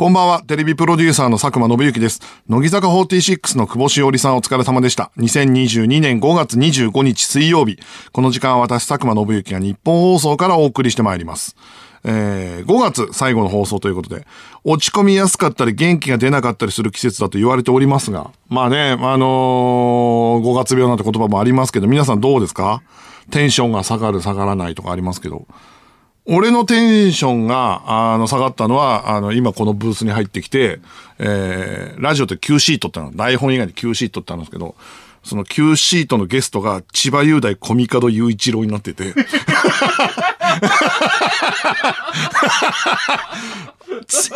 こんばんは、テレビプロデューサーの佐久間信之です。乃木坂46の久保しおりさんお疲れ様でした。2022年5月25日水曜日。この時間は私、佐久間信之が日本放送からお送りしてまいります。えー、5月最後の放送ということで、落ち込みやすかったり元気が出なかったりする季節だと言われておりますが、まあね、あのー、5月病なんて言葉もありますけど、皆さんどうですか？テンションが下がる下がらないとかありますけど。俺のテンションが、あの、下がったのは、あの、今このブースに入ってきて、えー、ラジオって Q シートっての台本以外で Q シートってあるんですけど、その Q シートのゲストが千葉雄大コミカド雄一郎になってて、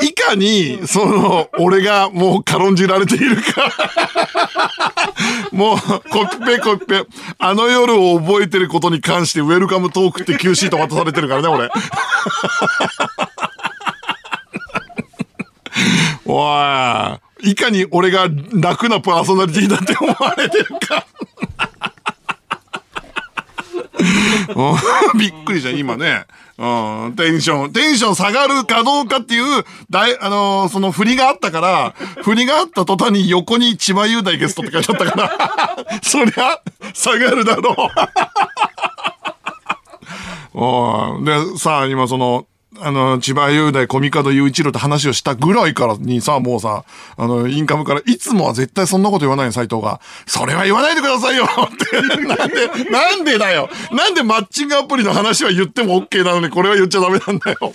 いかに、その、俺がもう軽んじられているか。もう、コピペコピペ。あの夜を覚えてることに関して、ウェルカムトークって Q シート渡されてるからね、俺。おい。いかに俺が楽なパーソナリティだって思われてるか。びっくりじゃん、今ね。うん、テンション、テンション下がるかどうかっていう、だい、あのー、その振りがあったから、振りがあった途端に横に千葉雄大ゲストって書いてあったから、そりゃ、下がるだろう。で、さあ、今その、あの、千葉雄大、コミカド雄一郎って話をしたぐらいからにさ、もうさ、あの、インカムから、いつもは絶対そんなこと言わないよ、斎藤が。それは言わないでくださいよ って。なんで、なんでだよ。なんでマッチングアプリの話は言っても OK なのに、これは言っちゃダメなんだよ。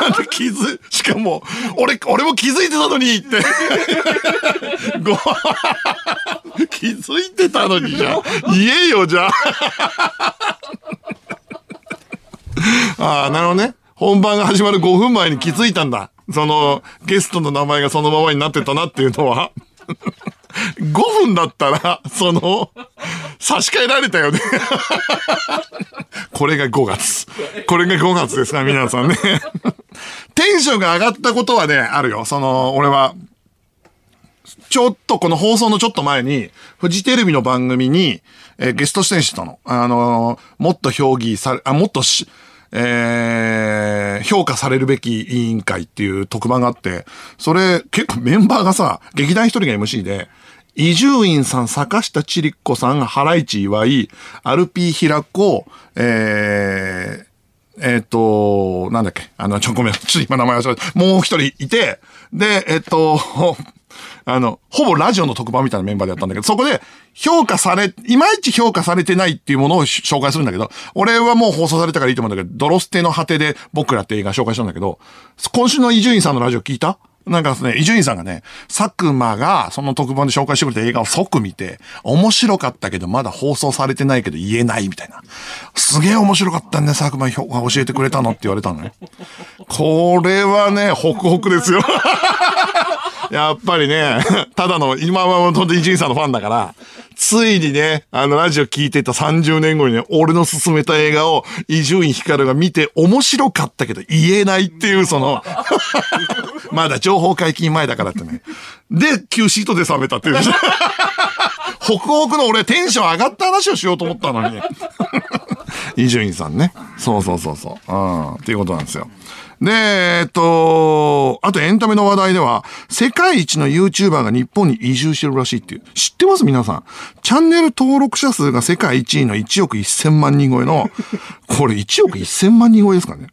なんで気づ、しかも、俺、俺も気づいてたのにって。ご、気づいてたのにじゃ、言えよ、じゃあ。ああ、なるほどね。本番が始まる5分前に気づいたんだ。その、ゲストの名前がそのままになってたなっていうのは。5分だったら、その、差し替えられたよね。これが5月。これが5月ですか、皆さんね。テンションが上がったことはね、あるよ。その、俺は、ちょっとこの放送のちょっと前に、フジテレビの番組に、えー、ゲスト出演してたの。あのー、もっと評議され、あ、もっとし、えー、評価されるべき委員会っていう特番があって、それ結構メンバーがさ、劇団一人が MC で、伊集院さん、坂下千里子さん、原市岩井、アルピー平子、えー、えっ、ー、と、なんだっけあの、ちょ、ごめん、ちょっと今名前忘れた。もう一人いて、で、えっ、ー、と、あの、ほぼラジオの特番みたいなメンバーでやったんだけど、そこで評価され、いまいち評価されてないっていうものを紹介するんだけど、俺はもう放送されたからいいと思うんだけど、ドロステの果てで僕らって映画紹介したんだけど、今週の伊集院さんのラジオ聞いた？なんかですね、伊集院さんがね、佐久間がその特番で紹介してくれた映画を即見て、面白かったけどまだ放送されてないけど言えないみたいな。すげえ面白かったね、佐久間が教えてくれたのって言われたのね。これはね、ホクホクですよ。やっぱりね、ただの、今は本当に伊集院さんのファンだから、ついにね、あの、ラジオ聞いてた30年後にね、俺の勧めた映画を伊集院光が見て面白かったけど言えないっていう、その まだ情報解禁前だからってね。で、Q シートで冷めたっていう。ホクホクの俺テンション上がった話をしようと思ったのに。伊集院さんね。そうそうそうそう。うん。っていうことなんですよ。で、えっと、あとエンタメの話題では、世界一の YouTuber が日本に移住してるらしいっていう。知ってます？皆さん。チャンネル登録者数が世界一位の1億1000万人超えの、これ1億1000万人超えですかね。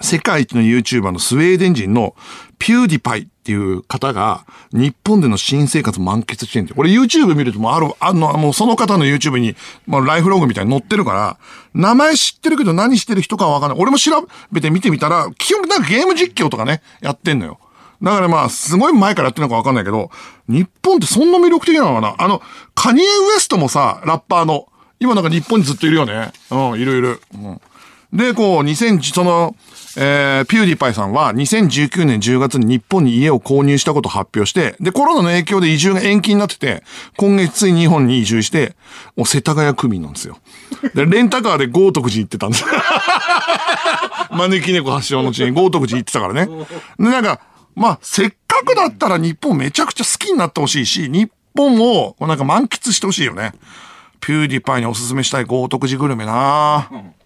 世界一の YouTuber のスウェーデン人のピューディパイっていう方が日本での新生活満喫してるんで、これ YouTube 見るともうある、あの、もうその方の YouTube に、まあ、ライフログみたいに載ってるから、名前知ってるけど何してる人かわかんない。俺も調べて見てみたら、基本なんかゲーム実況とかね、やってんのよ。だからまあ、すごい前からやってるのかわかんないけど、日本ってそんな魅力的なのかなあの、カニエ・ウエストもさ、ラッパーの、今なんか日本にずっといるよね。うん、いるいる。うん。で、こう、2000、その、えー、ピューディパイさんは2019年10月に日本に家を購入したことを発表して、で、コロナの影響で移住が延期になってて、今月ついに日本に移住して、もう世田谷区民なんですよ。で、レンタカーで豪徳寺行ってたんです。招き猫発祥の地に豪徳寺行ってたからね。で、なんか、まあ、せっかくだったら日本めちゃくちゃ好きになってほしいし、日本をなんか満喫してほしいよね。ピューディパイにおすすめしたい豪徳寺グルメなぁ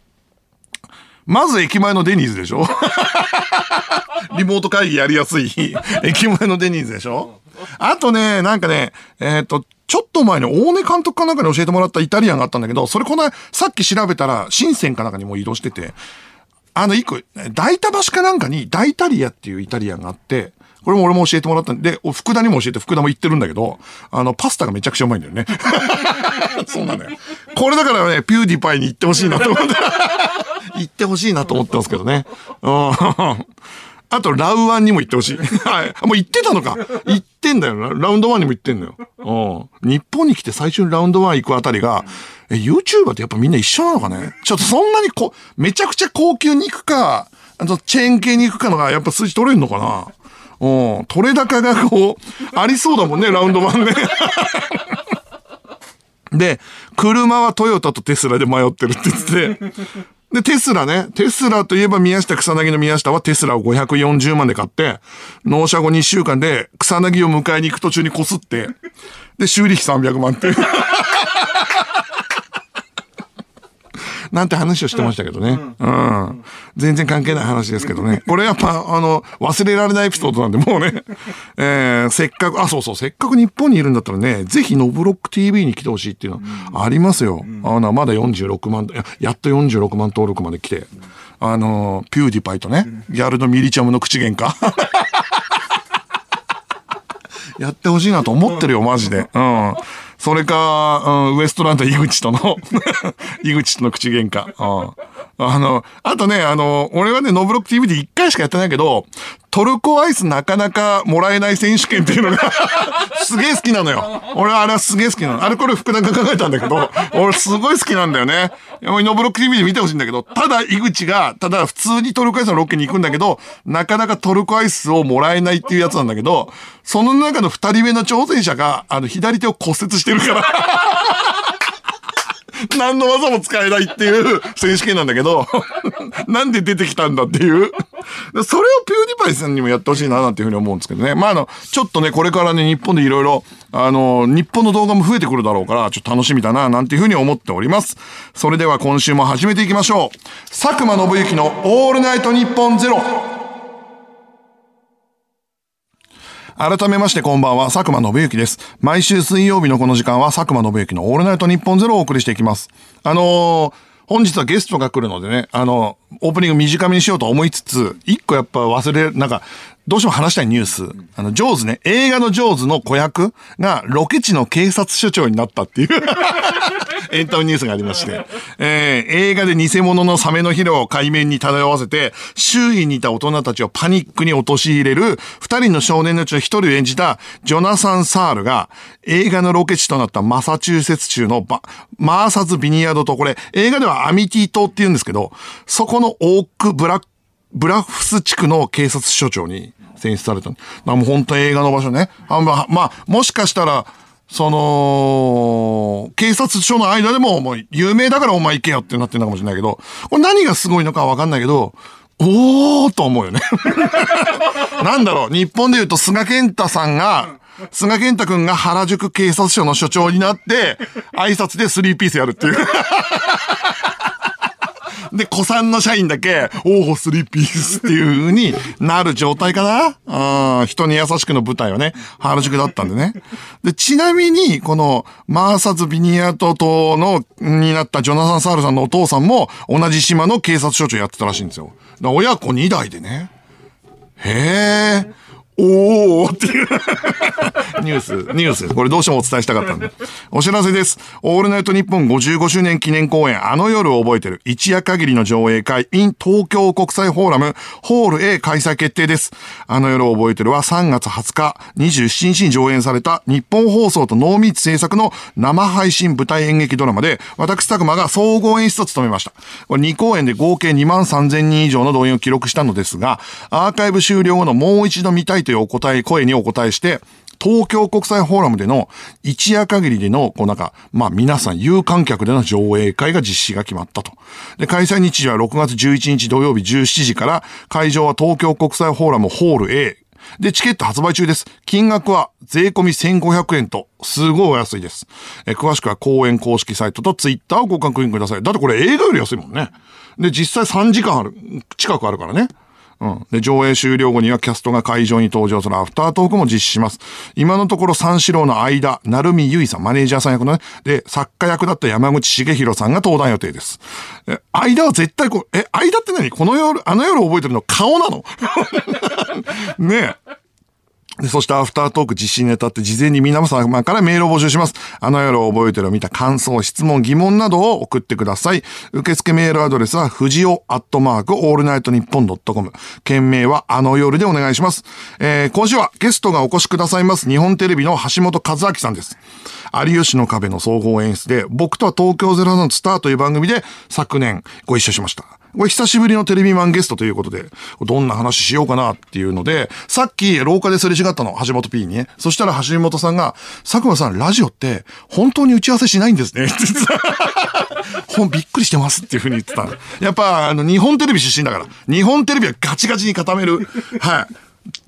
まず駅前のデニーズでしょ？リモート会議やりやすい 駅前のデニーズでしょ？あとね、なんかね、えっ、と、ちょっと前に大根監督かなんかに教えてもらったイタリアンがあったんだけど、それこのさっき調べたら、深センかなんかにも移動してて、あの一個、大田橋かなんかに大イタリアっていうイタリアンがあって、これも俺も教えてもらったんで、福田にも教えて福田も言ってるんだけど、あの、パスタがめちゃくちゃうまいんだよね。そうなのよ。これだからね、ピューディパイに行ってほしいなと思って。行ってほしいなと思ってますけどね。うん。あと、ラウワンにも行ってほしい。はい。もう行ってたのか。行ってんだよな。ラウンドワンにも行ってんのよ。うん。日本に来て最初にラウンドワン行くあたりが、え、YouTuber ってやっぱみんな一緒なのかね？ちょっとそんなにこ、めちゃくちゃ高級に行くか、あと、チェーン系に行くかのが、やっぱ数字取れるのかな？うん。取れ高がこう、ありそうだもんね、ラウンドワンね。で、車はトヨタとテスラで迷ってるって言ってて、で、テスラね。テスラといえば宮下草薙の宮下はテスラを540万で買って、納車後2週間で草薙を迎えに行く途中にこすって、で、修理費300万って。なんて話をしてましたけどね。うん。全然関係ない話ですけどね。これやっぱ、あの、忘れられないエピソードなんで、もうね。えー、せっかく、あ、そうそう、せっかく日本にいるんだったらね、ぜひノブロック TV に来てほしいっていうのはありますよ。あの、まだ46万、ややっと46万登録まで来て。あの、ピューディパイとね、ギャルのミリチャムの口喧嘩。やってほしいなと思ってるよ、マジで。うん。それか、うん、ウエストランド井口との 井口との口喧嘩。うんあの、あとね、あの、俺はね、ノブロック TV で1回しかやってないけど、トルコアイスなかなかもらえない選手権っていうのが すげえ好きなのよ。俺はあれはすげえ好きなの。あれこれ福田が考えたんだけど、俺すごい好きなんだよね。ノブロック TV で見てほしいんだけど、ただ井口が、ただ普通にトルコアイスのロケに行くんだけど、なかなかトルコアイスをもらえないっていうやつなんだけど、その中の二人目の挑戦者が、あの、左手を骨折してるから何の技も使えないっていう選手権なんだけど、なんで出てきたんだっていう。それをピューディパイさんにもやってほしいななんていうふうに思うんですけどね。まあ、あの、ちょっとね、これからね、日本でいろいろ、あの、日本の動画も増えてくるだろうから、ちょっと楽しみだな、なんていうふうに思っております。それでは今週も始めていきましょう。佐久間信之のオールナイトニッポンゼロ。改めましてこんばんは、佐久間信之です。毎週水曜日のこの時間は佐久間信之のオールナイト日本ゼロをお送りしていきます。あのー本日はゲストが来るのでね、あの、オープニング短めにしようと思いつつ、一個やっぱ忘れる、なんか、どうしても話したいニュース。あの、ジョーズね、映画のジョーズの子役がロケ地の警察署長になったっていう。エンタメニュースがありまして、えー、映画で偽物のサメのヒロを海面に漂わせて、周囲にいた大人たちをパニックに陥れる、二人の少年のうちの一人を演じた、ジョナサン・サールが、映画のロケ地となったマサチューセッツ州のマーサズ・ビニヤードと、これ、映画ではアミティ島って言うんですけど、そこのオーク・ブラ、ブラフス地区の警察署長に選出された。もう本当に映画の場所ね。あまあ、まあ、もしかしたら、その、警察署の間でも、もう有名だからお前行けよってなってるのかもしれないけど、これ何がすごいのかわかんないけど、おーと思うよね。なんだろう、日本で言うと菅健太さんが、菅健太くんが原宿警察署の署長になって、挨拶でスリーピースやるっていう。で、子さんの社員だけ、おお、スリーピースっていう風になる状態かな？うん、人に優しくの舞台はね、原宿だったんでね。で、ちなみに、この、マーサズ・ビニアト島の、になったジョナサン・サールさんのお父さんも、同じ島の警察署長やってたらしいんですよ。親子2代でね。へえ。おーっていう ニュース、ニュース。これどうしてもお伝えしたかったんで。お知らせです。オールナイトニッポン55周年記念公演、あの夜を覚えてる、一夜限りの上映会、in 東京国際フォーラム、ホール A 開催決定です。あの夜を覚えてるは3月20日、27日に上演された日本放送と濃密制作の生配信舞台演劇ドラマで、私、佐久間が総合演出を務めました。これ2公演で合計2万3000人以上の動員を記録したのですが、アーカイブ終了後のもう一度見たいというお答え、声にお答えして、東京国際フォーラムでの一夜限りでの、こうなんか、まあ皆さん有観客での上映会が実施が決まったと。で、開催日時は6月11日土曜日17時から、会場は東京国際フォーラムホール A。で、チケット発売中です。金額は税込み1500円と、すごいお安いです。え詳しくは公演公式サイトとツイッターをご確認ください。だってこれ映画より安いもんね。で、実際3時間ある、近くあるからね。うん。で、上映終了後にはキャストが会場に登場するアフタートークも実施します。今のところ三四郎の間、成海結衣さん、マネージャーさん役のね、で、作家役だった山口茂弘さんが登壇予定です。え、間は絶対こう、え、間って何？この夜、あの夜覚えてるの顔なの？ねえ。そしてアフタートーク実施にあたって事前に皆様からメールを募集します。あの夜を覚えてるを見た感想、質問、疑問などを送ってください。受付メールアドレスは、藤尾アットマークオールナイトニッポンドットコム。件名はあの夜でお願いします。えー、今週はゲストがお越しくださいます。日本テレビの橋本和明さんです。有吉の壁の総合演出で、僕とは東京03とスタアという番組で昨年ご一緒しました。これ久しぶりのテレビマンゲストということで、どんな話しようかなっていうので、さっき廊下ですれ違ったの、橋本 P にね。そしたら橋本さんが、佐久間さん、ラジオって本当に打ち合わせしないんですね。って言ってた。ほん、びっくりしてますっていうふうに言ってた。やっぱ、あの、日本テレビ出身だから。日本テレビはガチガチに固める。はい。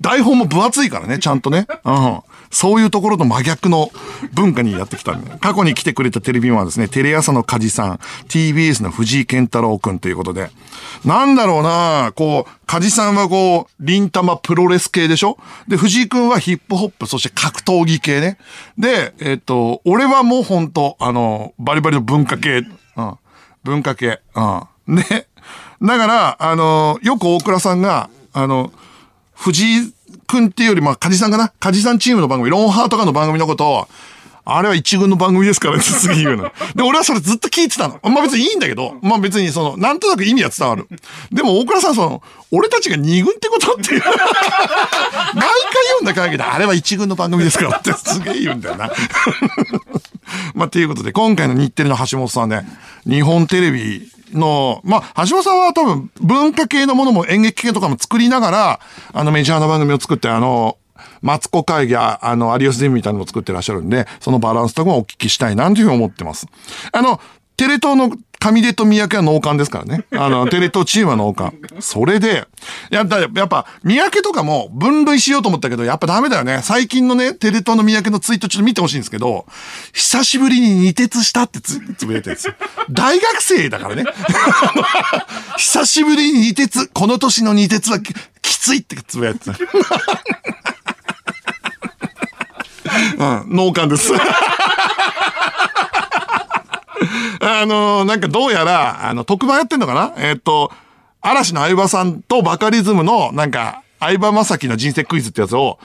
台本も分厚いからね、ちゃんとね。うん。そういうところと真逆の文化にやってきた。過去に来てくれたテレビマンはですね、テレ朝の梶さん、TBS の藤井健太郎くんということで。なんだろうなこう、梶さんはこう、リンタマプロレス系でしょ？で、藤井くんはヒップホップ、そして格闘技系ね。で、えっ、と、俺はもうほんと、あの、バリバリの文化系。うん。文化系。うん。で、だから、あの、よく大倉さんが、あの、藤井くんっていうより、まあ、梶さんかな？梶さんチームの番組、ロンハーとかの番組のことを、あれは一軍の番組ですからね、次言うの。で、俺はそれずっと聞いてたの。まあ別にいいんだけど、まあ別にその、なんとなく意味は伝わる。でも大倉さん、その、俺たちが二軍ってことっていう。毎回言うんだ会議で、あれは一軍の番組ですからってすげえ言うんだよな。まあ、ということで、今回の日テレの橋本さんね、日本テレビの、まあ、橋本さんは多分文化系のものも演劇系とかも作りながら、あのメジャーな番組を作って、あの、マツコ会議や、あの、有吉ゼミみたいなのも作ってらっしゃるんで、そのバランスとかもお聞きしたいなというふうに思ってます。あの、テレ東の上出と三宅は農館ですからね。あの、テレ東チームは農館。それで、やっぱ、やっぱ、三宅とかも分類しようと思ったけど、やっぱダメだよね。最近のね、テレ東の三宅のツイートちょっと見てほしいんですけど、久しぶりに二徹したってつ、つぶやいたやつ。大学生だからね。久しぶりに二徹、この年の二徹はききついってつぶやいてた。うん、農館です。あのなんかどうやら、あの、特番やってんのかな？えっ、と、嵐の相葉さんとバカリズムの、なんか、相葉正樹の人生クイズってやつを、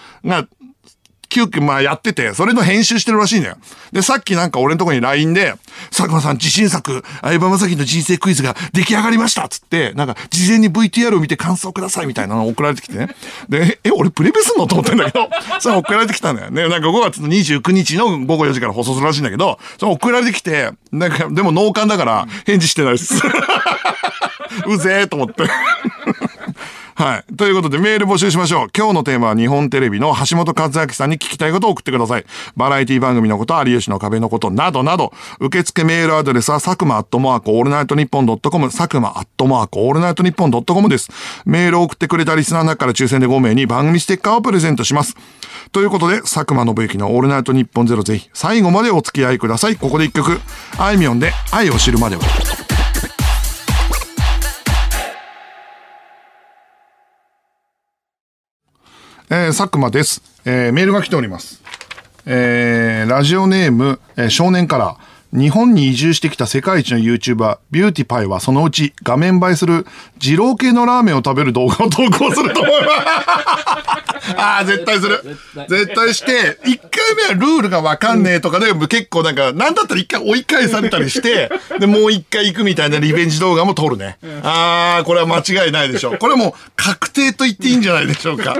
急遽まあやってて、それの編集してるらしいんだよ。で、さっきなんか俺のとこに LINE で、佐久間さん自信作、相葉雅紀の人生クイズが出来上がりましたつって、なんか事前に VTR を見て感想くださいみたいなの送られてきてね。で、え、俺プレベすんのと思ってんだけど、それ送られてきたんだよね。なんか5月の29日の午後4時から放送するらしいんだけど、それ送られてきて、なんか、でも農館だから返事してないです。うぜえと思って。はい。ということでメール募集しましょう。今日のテーマは日本テレビの橋本和明さんに聞きたいことを送ってください。バラエティ番組のこと、有吉の壁のことなどなど、受付メールアドレスは佐久間アットマークオールナイトニッポンドットコム、佐久間アットマークオールナイトニッポンドットコムです。メールを送ってくれたリスナーの中から抽選で5名に番組ステッカーをプレゼントします。ということで、佐久間宣行のオールナイトニッポンゼロぜひ最後までお付き合いください。ここで一曲、あいみょんで愛を知るまでは。えー、佐久間です。えー、メールが来ております。えー、ラジオネーム、えー少年から、日本に移住してきた世界一の YouTuber、ビューティパイはそのうち画面映えする二郎系のラーメンを食べる動画を投稿すると思います。ああ、絶対する。絶対して、一回目はルールがわかんねえとかで、結構なんか、なんだったら一回追い返されたりして、で、もう一回行くみたいなリベンジ動画も撮るね。ああ、これは間違いないでしょう。これはもう確定と言っていいんじゃないでしょうか。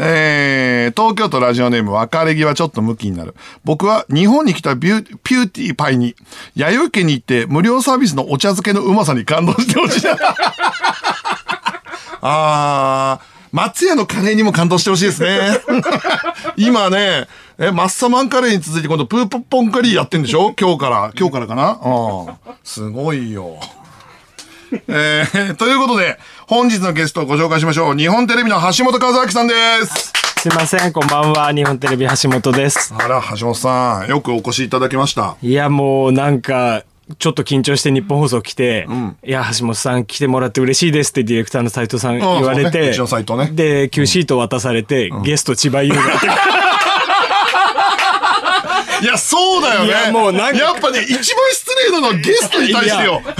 えー、東京都ラジオネーム別れ際ちょっとムキになる。僕は日本に来たビューピューティーパイに、やよい軒に行って無料サービスのお茶漬けのうまさに感動してほしいな。あー、松屋のカレーにも感動してほしいですね。今ね、え、マッサマンカレーに続いて今度プーポッポンカリーやってんでしょ？今日から、今日からかな？うん。すごいよ。えー、ということで、本日のゲストをご紹介しましょう。日本テレビの橋本和明さんです。すいません、こんばんは。日本テレビ橋本です。あら、橋本さん、よくお越しいただきました。いや、もうなんか、ちょっと緊張して日本放送来て、いや、橋本さん来てもらって嬉しいですってディレクターの斉藤さん言われて、ねねで、Q シート渡されて、ゲスト千葉優がって。いや、そうだよね。いやもうなんかやっぱね、一番失礼なのはゲストに対してよか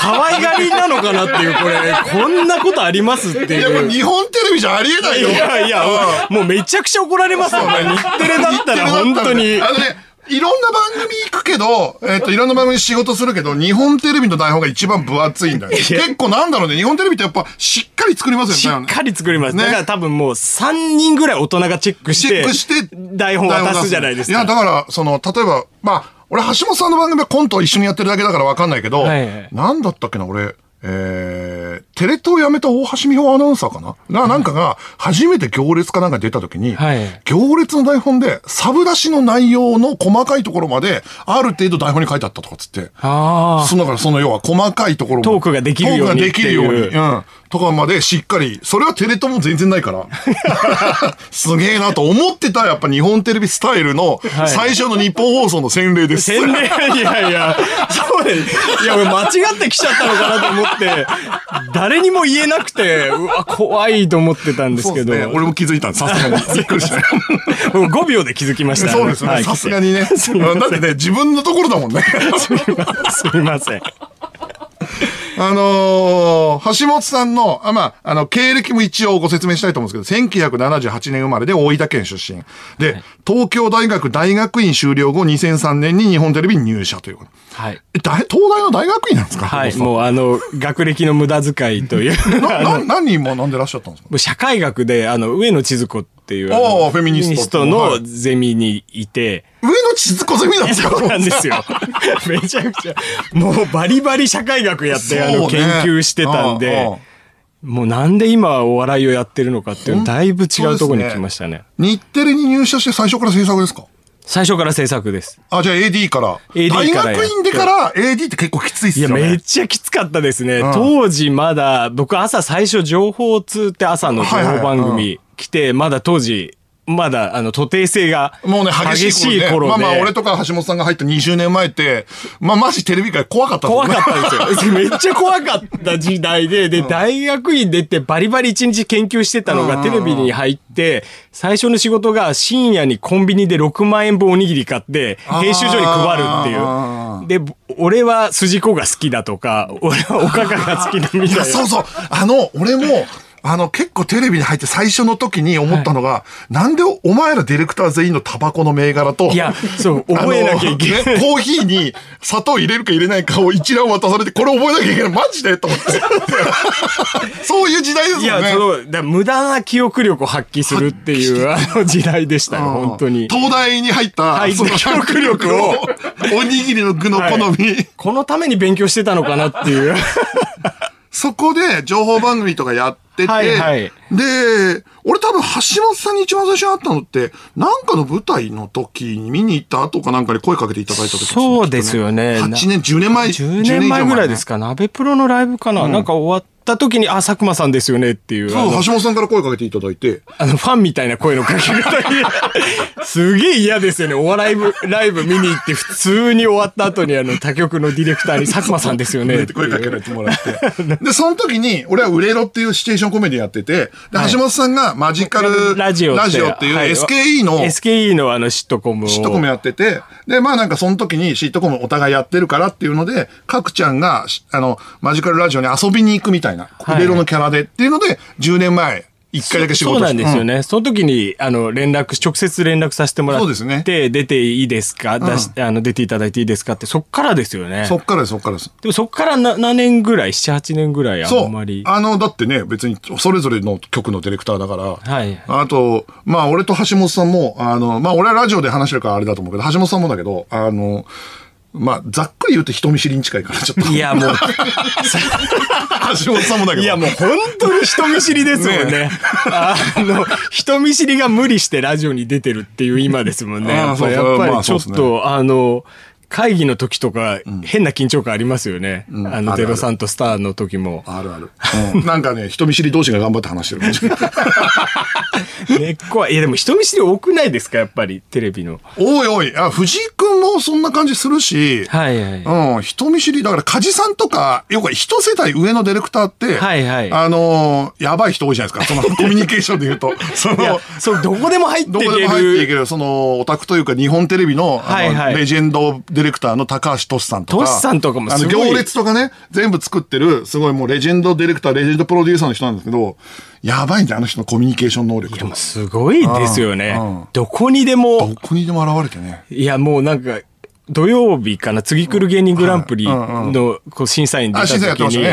可愛がりなのかなっていう、これ、こんなことありますっていや、もいうう。日本テレビじゃありえないいよ。やいや、もうめちゃくちゃ怒られますよね。日テレだったら本当に。あのね、いろんな番組行くけど、えっ、と、いろんな番組仕事するけど、日本テレビの台本が一番分厚いんだよ。結構なんだろうね、日本テレビってやっぱしっかり作りますしよね。っかり作ります。ねだから多分もう3人ぐらい大人がチェックしチて、ェックして、台本渡すじゃないですいや、か。だから、その、例えば、まあ、俺、橋本さんの番組はコントを一緒にやってるだけだからわかんないけど、はいはいなんだったっけな、俺、えー、テレ東辞めた大橋美穂アナウンサーかな？な、なんかが、初めて行列かなんか出た時に、はい行列の台本で、サブ出しの内容の細かいところまで、ある程度台本に書いてあったとかっつって、あそのだからその要は細かいところもトークができるようにトークができるように。ううん。とかまでしっかり、それはテレ東も全然ないから。すげえなと思ってたやっぱ日本テレビスタイルのはい最初の日本放送の洗礼です。洗礼？いやいや、そうです。いや、俺間違ってきちゃったのかなと思って、誰にも言えなくて、うわ、怖いと思ってたんですけど、そうですね。俺も気づいたんですさすがに。びっくりした。もう5秒で気づきました。そうですね。はいさすがにね。うんだってね、自分のところだもんね。すみません。あのー橋本さんの、あまあ、あの、経歴も一応ご説明したいと思うんですけど、1978年生まれで大分県出身。で、東京大学大学院修了後2003年に日本テレビに入社ということ。はい。え、大東大の大学院なんですか？はい。もうあの、学歴の無駄遣いという。な、な、何人も学んでらっしゃったんですか？社会学で、あの、上野千鶴子っていう、ああのフェミニストのゼミにいて、上野千鶴子ゼミなんですかそうなんですよ。めちゃくちゃ、もうバリバリ社会学やって、あの、研究してたんでああ、もうなんで今お笑いをやってるのかっていうのだいぶ違うところに来ましたね。日テレに入社して最初から制作ですか？最初から制作です。あ、じゃあ AD から。AD からやって大学院でから AD って結構きついっすいや、よね。めっちゃきつかったですね。ん当時まだ、僕朝最初情報通って朝の情報番組来て、まだ当時、まだあの、徒弟性がもうね、激しい頃,、で。まあまあ、俺とか橋本さんが入った20年前って、まあマジテレビ界怖かった怖かっったですよ。めっちゃ怖かった時代で、で、大学院出てバリバリ一日研究してたのがテレビに入って、最初の仕事が深夜にコンビニで6万円分おにぎり買って、編集所に配るってあいう。で、俺は筋子が好きだとか、俺はおかかが好きだみたいな。そうそう。あの、俺も、あの、結構テレビに入って最初の時に思ったのが、なんでお前らディレクター全員のタバコの銘柄と、いや、そう、覚えなきゃいけない。コーヒーに砂糖入れるか入れないかを一覧渡されて、これ覚えなきゃいけない。マジでと思って。そういう時代ですいや、よね。そう、だ無駄な記憶力を発揮するっていう、あの時代でしたよ、うん本当に。東大に入った、入った記憶力を おにぎりの具の好み、このために勉強してたのかなっていう。そこで情報番組とかやってて、はいはいで、俺多分橋本さんに一番最初に会ったのって、なんかの舞台の時に見に行った後かなんかに声かけていただいた時そうですよね8年、10年前。10年前ぐらいですか。か、鍋プロのライブかな、なんか終わった時に、あ、佐久間さんですよねっていう。そう、橋本さんから声かけていただいて、あの、ファンみたいな声のかけ方に、すげえ嫌ですよね。お笑い部ライブ見に行って、普通に終わった後に、あの、他局のディレクターに、佐久間さんですよねって声かけられてもらって。で、その時に、俺は売れろっていうシチュエーションコメディやってて、で、橋本さんがマジカルラジオってっていうはい。SKE の、SKE のあの、シットコムを。シットコムやってて、で、まあなんかその時にシットコムお互いやってるからっていうので、かくちゃんが、しあの、マジカルラジオに遊びに行くみたいな、はい。売れろのキャラでっていうので、10年前、1回だけ仕事そうなんですよね。ね。その時に、あの、連絡、直接連絡させてもらって、そうですね出ていいですか、出しあの、出ていただいていいですか？って、そっからですよね。そっからです、そっからです。でもそっからな何年ぐらい ?7、8年ぐらい？あ。んまり。あの、だってね、別にそれぞれの局のディレクターだから、はいあと、まあ俺と橋本さんも、あの、まあ俺はラジオで話してるからあれだと思うけど、橋本さんもだけど、あの、まあ、ざっくり言うと人見知りに近いから、ちょっと。いや、もう、橋本さんもだけど。いや、もう本当に人見知りですもんね。あの、人見知りが無理してラジオに出てるっていう今ですもんね。やっぱりちょっまあねと、あの、会議の時とか、変な緊張感ありますよね。あの、んあるあるゼロさんとスターの時も。あるある。うんなんかね、人見知り同士が頑張って話してる。根っこは、いやでも人見知り多くないですかやっぱり、テレビの。おいおい、あ、藤井くんもそんな感じするし、はいはい。うん、人見知り、だから、梶さんとか、よく一世代上のディレクターって、はいはいあのーやばい人多いじゃないですか。その コミュニケーションで言うと。そのいや、そう、どこでも入っていける。どこでも入っていける、その、オタクというか、日本テレビの、あのはいはいレジェンドディレクターの高橋俊さんとか。俊さんとかもあの、行列とかね、全部作ってる、すごいもうレジェンドディレクター、レジェンドプロデューサーの人なんですけど、やばいんだよ、あの人のコミュニケーション能力とか。すごいですよね。どこにでもど、こにでも現れてね。いやもうなんか、土曜日かな、次来る芸人グランプリのこう審査員出た時に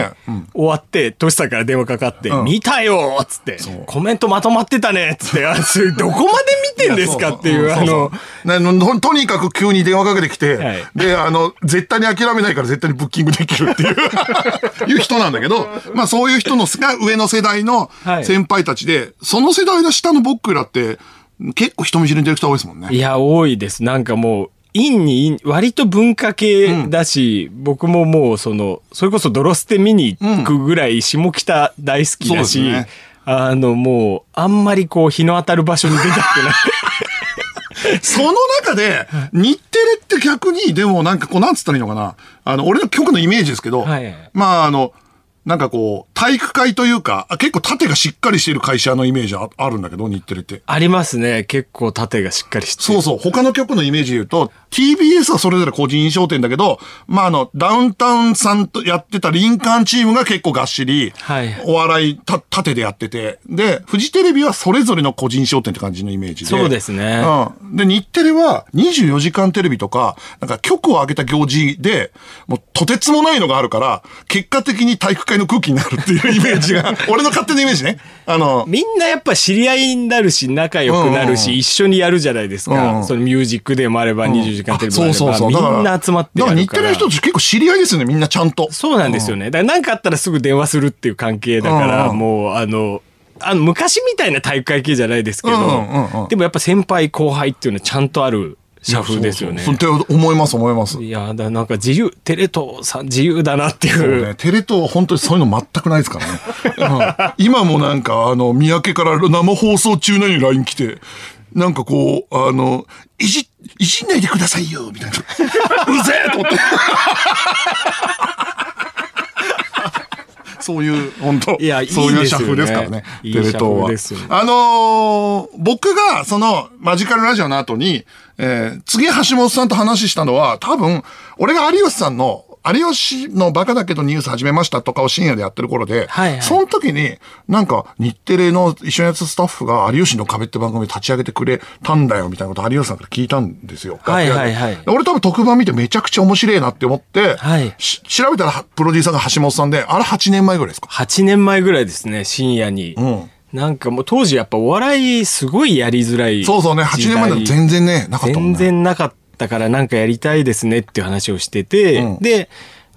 終わって、トシさんから電話かかって、ん見たよっつってう、コメントまとまってたねっつって、あそれどこまで見てんですかっていう、あの、とにかく急に電話かけてきて、はい。で、あの、絶対に諦めないから絶対にブッキングできるっていう いう人なんだけど、まあそういう人のが上の世代のはい。先輩たちで、その世代の下の僕らって、結構人見知りのディレクター多いですもんね。いや、多いです。なんかもう、陰に陰、割と文化系だし、僕ももうその、それこそドロステ見に行くぐらい下北大好きだし、そうですねあのもう、あんまりこう日の当たる場所に出たくない。その中で、日テレって逆に、でもなんかこう、なんつったらいいのかな。あの、俺の曲のイメージですけど、はいまああの、なんかこう、体育会というか、あ結構縦がしっかりしている会社のイメージああるんだけど、日テレって。ありますね。結構縦がしっかりしてる。そうそう。他の曲のイメージで言うと、TBS はそれぞれ個人商店だけど、まあ、あの、ダウンタウンさんとやってたリンカーンチームが結構がっしり、はいお笑いた、縦でやってて、で、フジテレビはそれぞれの個人商店って感じのイメージで。そうですねうん。で、日テレは24時間テレビとか、なんか曲を上げた行事で、もうとてつもないのがあるから、結果的に体育会の空気になるっていうイメージが、俺の勝手なイメージね。あの、みんなやっぱ知り合いになるし、仲良くなるし、うん一緒にやるじゃないですうんか。そのミュージックでもあれば、24時間テレビそうそうそう。みんな集まってだから。ら日テレの人たち結構知り合いですよね、みんなちゃんと。そうなんですよね。だから何かあったらすぐ電話するっていう関係だから、もう、あの、あの、昔みたいな体育会系じゃないですけど、でもやっぱ先輩後輩っていうのはちゃんとある社風ですよね。そうそうそうって思います、思います。いや、だなんか自由、テレ東さん自由だなっていそうう。ね、テレ東は本当にそういうの全くないですからね。うん今もなんか、あの、三宅から生放送中なのに LINE 来て、なんかこう、あの、いじ、いじんないでくださいよみたいな。うぜえと思って。そういう、本当いやいいそういう社風ですからね。いいテレ東社風は。ですよねあのー僕が、その、マジカルラジオの後に、えー次橋本さんと話したのは、多分、俺が有吉さんの、有吉のバカだけどニュース始めましたとかを深夜でやってる頃で、はいはいその時に、なんか、日テレの一緒にやってたスタッフが、有吉の壁って番組立ち上げてくれたんだよ、みたいなことを有吉さんから聞いたんですよ。はいはいはい俺多分特番見てめちゃくちゃ面白いなって思って、はいし調べたらプロデューサーが橋本さんで、あれ8年前ぐらいですか？8年前ぐらいですね、深夜に。んなんかもう当時やっぱお笑いすごいやりづらい。そうそうね、8年前だと全然ね、なかったもん全ね。然なかったからなんかやりたいですねっていう話をしてて、うんで、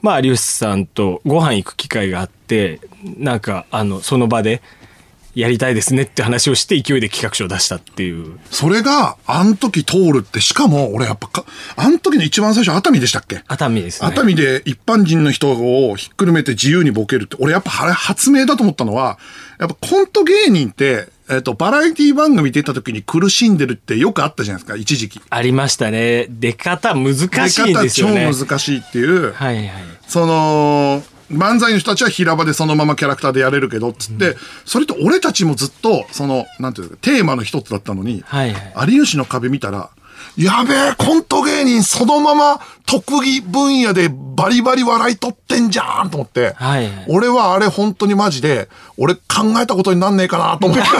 まあ有吉さんとご飯行く機会があって、なんかあの、その場でやりたいですねって話をして勢いで企画書を出したっていう。それが、あん時通るって、しかも、俺やっぱか、あん時の一番最初熱海でしたっけ？熱海ですね。熱海で一般人の人をひっくるめて自由にボケるって、俺やっぱあれ発明だと思ったのは、やっぱコント芸人って、えっ、と、バラエティ番組出た時に苦しんでるってよくあったじゃないですか、一時期。ありましたね。出方難しいんですよね。出方超難しいっていう、はいはい。その、漫才の人たちは平場でそのままキャラクターでやれるけど、つって、それと俺たちもずっと、その、なんていうか、テーマの一つだったのに、はいはい。有吉の壁見たら、やべえ、コント芸人そのまま特技分野でバリバリ笑い取ってんじゃんと思って、はいはい俺はあれ本当にマジで、俺考えたことになんねえかなと思って。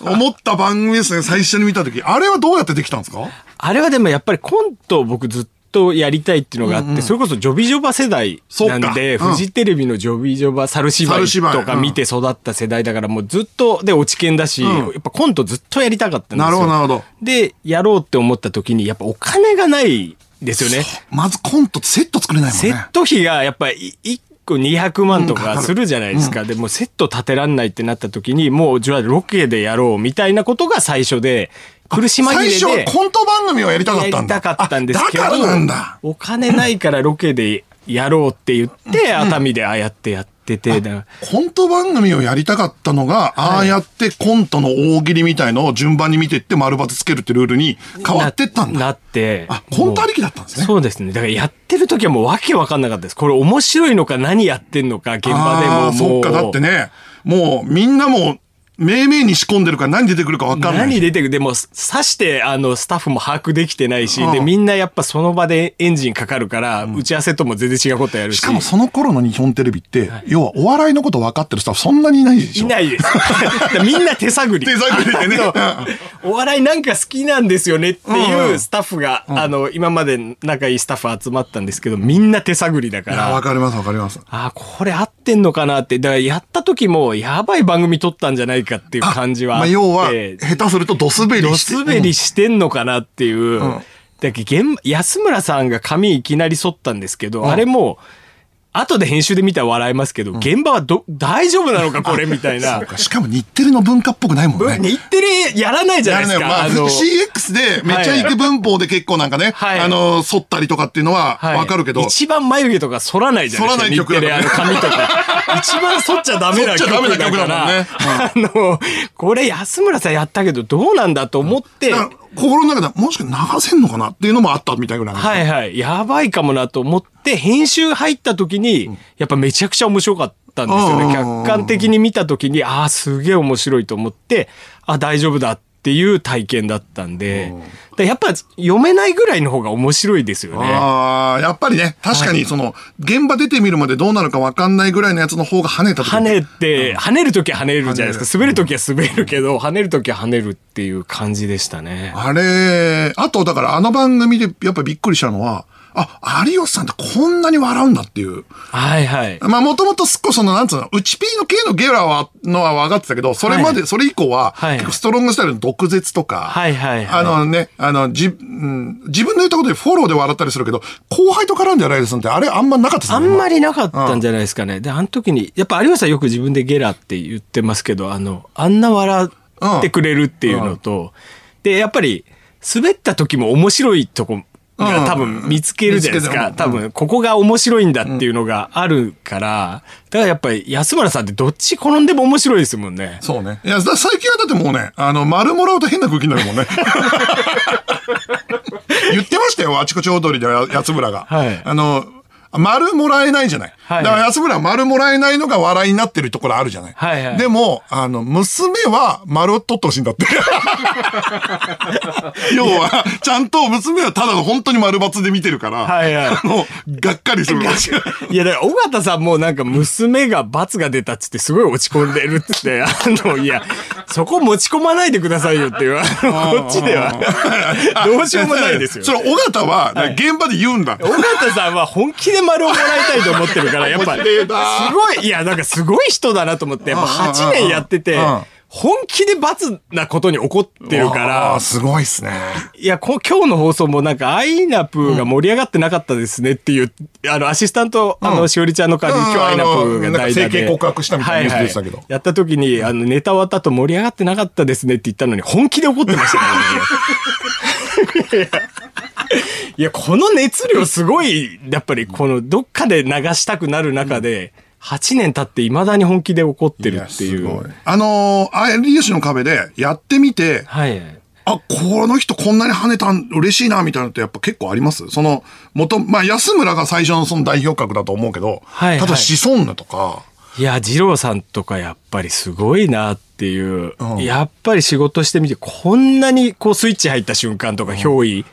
思った番組ですね、最初に見た時。あれはどうやってできたんですか？あれはでもやっぱりコントを僕ずっとやりたいっていうのがあって、それこそジョビジョバ世代なんで、うんフジテレビのジョビジョバ猿芝居とか見て育った世代だからもうずっと、で、落ち研だし、うん。やっぱコントずっとやりたかったんですよ。なるほどなるほど。で、やろうって思った時に、やっぱお金がないですよね。まずコントセット作れないもんね。セット費がやっぱり1個200万とうんかするじゃないですか。でもセット立てらんないってなった時に、もうじゃあロケでやろうみたいなことが最初で、苦し紛れで。最初はコント番組をやりたかったんだ。やりたかったんですけど、あだからなんだ。お金ないからロケでやろうって言って、熱海でああやってやってってコント番組をやりたかったのが、ああやってコントの大喜利みたいのを順番に見てって丸抜つけるってルールに変わってったんだ。なって。あ、コントありきだったんですね。そうですね。だからやってる時はもうわけわかんなかったです。これ面白いのか何やってんのか、現場でももう。そっか、だってね、もうみんなもう、命名に仕込んでるから何出てくるか分かんない。何出てくる？でも、さして、あの、スタッフも把握できてないし、で、うんみんなやっぱその場でエンジンかかるから、打ち合わせとも全然違うことやるし。しかもその頃の日本テレビって、要はお笑いのこと分かってるスタッフそんなにいないでしょいないです。みんな手探り。手探りでねお笑いなんか好きなんですよねってうんいううんスタッフが、あの、今まで仲いいスタッフ集まったんですけど、みんな手探りだから。分かります分かります。あーこれ合ってんのかなって。だからやった時も、やばい番組撮ったんじゃないかっていう感じはあ。まあ、要は、下手するとドスベリドして。スベリしてんのかなっていう。んだけ安村さんが髪いきなり剃ったんですけど、んあれも、後で編集で見たら笑いますけど、現場はど、大丈夫なのかこれみたいなしかも日テレの文化っぽくないもんね。日テレやらないじゃないですか。まあ、あの CX でめっちゃイケ文法で結構なんかね、はいあの、反ったりとかっていうのははいわかるけど、一番眉毛とか反らないじゃないですか。反らない曲だからの髪とか。一番反っちゃダメな反っちゃダメな曲曲だから。だもんねあの、これ安村さんやったけどどうなんだと思って、だから心の中でもしかして流せんのかなっていうのもあったみたいぐらい。はいはい。やばいかもなと思って、編集入った時に、やっぱめちゃくちゃ面白かったんですよね。うん客観的に見た時に、ああ、すげえ面白いと思って、あ大丈夫だっていう体験だったんで、だやっぱ読めないぐらいの方が面白いですよね。ああ、やっぱりね、確かにその、現場出てみるまでどうなるか分かんないぐらいのやつの方が跳ねた時跳ねて、跳ねる時は跳ねるじゃないですか。滑る時は滑るけど、跳ねる時は跳ねるっていう感じでしたね。あれ、あとだからあの番組でやっぱびっくりしたのは、あ、有吉さんってこんなに笑うんだっていう。はいはい。まあもともとすっごいその、なんつうの、内 P の系のゲラは、のは分かってたけど、それまで、はそれ以降は、はい結構ストロングスタイルの毒舌とか、はいはいはいあのね、あの、じ、うん、自分の言ったことでフォローで笑ったりするけど、後輩と絡んで笑いですんって、あれあんまなかったですあんまりなかったんじゃないですかね。で、あの時に、やっぱ有吉さんよく自分でゲラって言ってますけど、あの、あんな笑ってくれるっていうのと、で、やっぱり、滑った時も面白いとこが多分見つけるじゃないですか。見つけて多分、ここが面白いんだっていうのがあるから、だからやっぱり安村さんってどっち転んでも面白いですもんね。そうね。いや、だ最近はだってもうね、あの、丸もらうと変な空気になるもんね。言ってましたよ、あちこち踊りでや安村が。はいあの、丸もらえないじゃない。はいだから安村は丸もらえないのが笑いになってるところあるじゃない。はいはいでも、あの、娘は丸を取ってほしいんだって。要は、ちゃんと娘はただの本当に丸抜で見てるから、はいはいあの、がっかりする。いや、だから、尾形さんもなんか娘が罰が出たっつってすごい落ち込んでるっつって、あの、いや、そこ持ち込まないでくださいよっていう、あの、こっちでは、どうしようもないですよ。それ、尾形は、現場で言うんだ。尾形さんは本気で丸をもらいたいと思ってるから、やっぱ、すごい、いや、なんかすごい人だなと思って、やっぱ8年やっててうん。うん、本気で罰なことに怒ってるかあらー、すごいっすね。いや、こ今日の放送もなんか、アイナプーが盛り上がってなかったですねっていう、あの、アシスタント、あの、しおりちゃんの代わりに今日アイナプーが代打うんあのなんか整で。形告白したみたいなニュースでしたけど。はいはいやった時に、あの、ネタ終わった後盛り上がってなかったですねって言ったのに、本気で怒ってましたね。いや、この熱量すごい、やっぱりこの、どっかで流したくなる中で、8年経って未だに本気で怒ってるっていう。あのー、有吉の壁でやってみて、はい。あ、この人こんなに跳ねたん、嬉しいな、みたいなのってやっぱ結構あります？その、元、まあ、安村が最初のその代表格だと思うけど、はいはい。例えばシソンヌとか、いや、二郎さんとかやっぱりすごいなっていう、うん。やっぱり仕事してみて、こんなにこうスイッチ入った瞬間とか憑依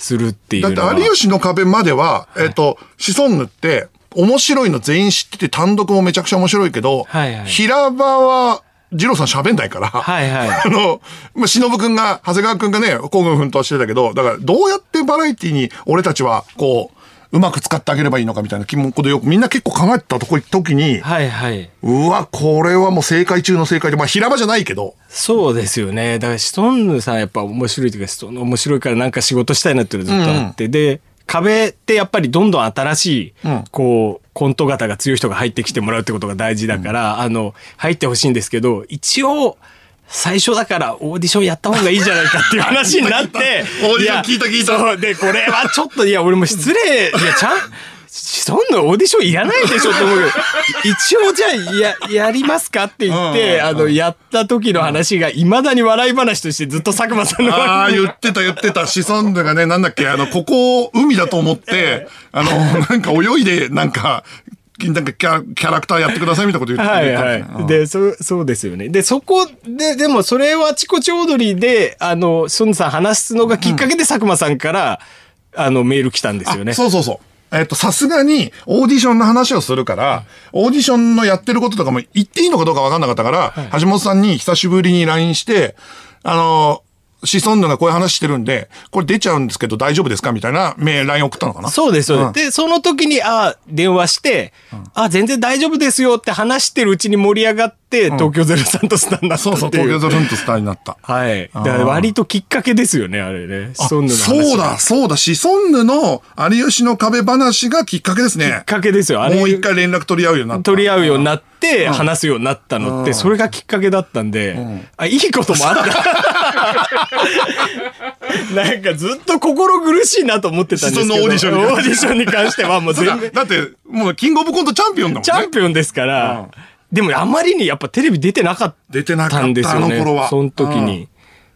するっていうだ。って有吉の壁までは、えっ、と、シソンヌって、面白いの全員知ってて単独もめちゃくちゃ面白いけど、はいはい。平場は、二郎さん喋んないから、はいはい。あの、まあ、忍くんが、長谷川くんがね、孤軍奮闘してたけど、だからどうやってバラエティに俺たちは、こう、うまく使ってあげればいいのかみたいな気もことよくみんな結構考えてたとこ時に、はいはい。うわ、これはもう正解中の正解で、まあ平場じゃないけど、そうですよね。だからシトンヌさんやっぱ面白いというか、シトンヌ面白いからなんか仕事したいなっていうのがずっとあって、で、壁ってやっぱりどんどん新しい、うんこう、コント型が強い人が入ってきてもらうってことが大事だから、あの、入ってほしいんですけど、一応、最初だからオーディションやった方がいいんじゃないかっていう話になって オーディション聞いた聞いた。そう、で、これはちょっと、いや、俺も失礼、いや、ちゃん、シソンヌオーディションいらないでしょって思うけど、一応じゃあ、や、やりますかって言って、うんあの、やった時の話が、未だに笑い話としてずっと佐久間さんのああ、言ってた言ってた。シソンヌがね、なんだっけ、あの、ここ、海だと思って、あの、なんか泳いで、なんか、なんかキャキャラクターやってくださいみたいなこと言ってはいは言ったんですねい。で、そ、そうですよね。で、そこで、でもそれはあちこちオードリーで、あの、ソンさん話すのがきっかけで佐久間さんから、あの、メール来たんですよね。そうそうそう。えっと、さすがに、オーディションの話をするから、オーディションのやってることとかも言っていいのかどうか分かんなかったから、橋本さんに久しぶりに LINE して、あの、シソンヌがこういう話してるんで、これ出ちゃうんですけど大丈夫ですか？みたいなメール、LINE 送ったのかな？そうです、そうです。うん。で、その時に、あ電話して、あ全然大丈夫ですよって話してるうちに盛り上がって、東京03とスタンダそうそう、っていう。東京ゾルンとスターになった。はい。割ときっかけですよね、あれね。シソンヌの話そうだ、そうだ、シソンヌの有吉の壁話がきっかけですねきっ。かけですよ。あれもう一回連絡取り合うようになった。取り合うようになって、話すようになったのって、それがきっかけだったんで、あ、いいこともあった。なんかずっと心苦しいなと思ってたんですけど、そのオーディションにオーディションに関してはもう全然、だって、もうキングオブコントチャンピオンだもんね。チャンピオンですから、でもあまりにやっぱテレビ出てなかっ出てなかったたんですよね。あの頃はその時に。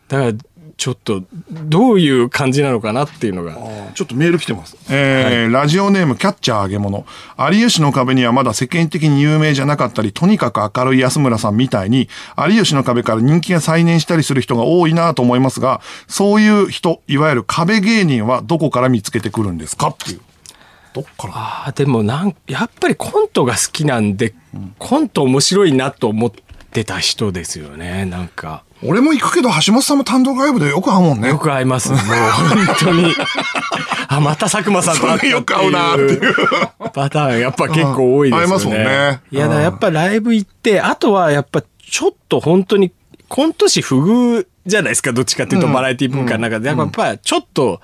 だから、ちょっと、どういう感じなのかなっていうのが。ちょっとメール来てます。えーラジオネームキャッチャー揚げ物。有吉の壁にはまだ世間的に有名じゃなかったり、とにかく明るい安村さんみたいに、有吉の壁から人気が再燃したりする人が多いなと思いますが、そういう人、いわゆる壁芸人はどこから見つけてくるんですかっていう。どっから？ああ、でもなん、やっぱりコントが好きなんで、コント面白いなと思ってた人ですよね、なんか。俺も行くけど、橋本さんも単独ライブでよく会うもんね。よく会います。もう本当に。あ、また佐久間さんと会ったよく会うなっていう。パターンやっぱ結構多いですよね。うん会いますもんねいや、だやっぱライブ行って、あとはやっぱちょっと本当にコント師不遇じゃないですか、どっちかっていうとバラエティ文化の中で。やっぱちょっと、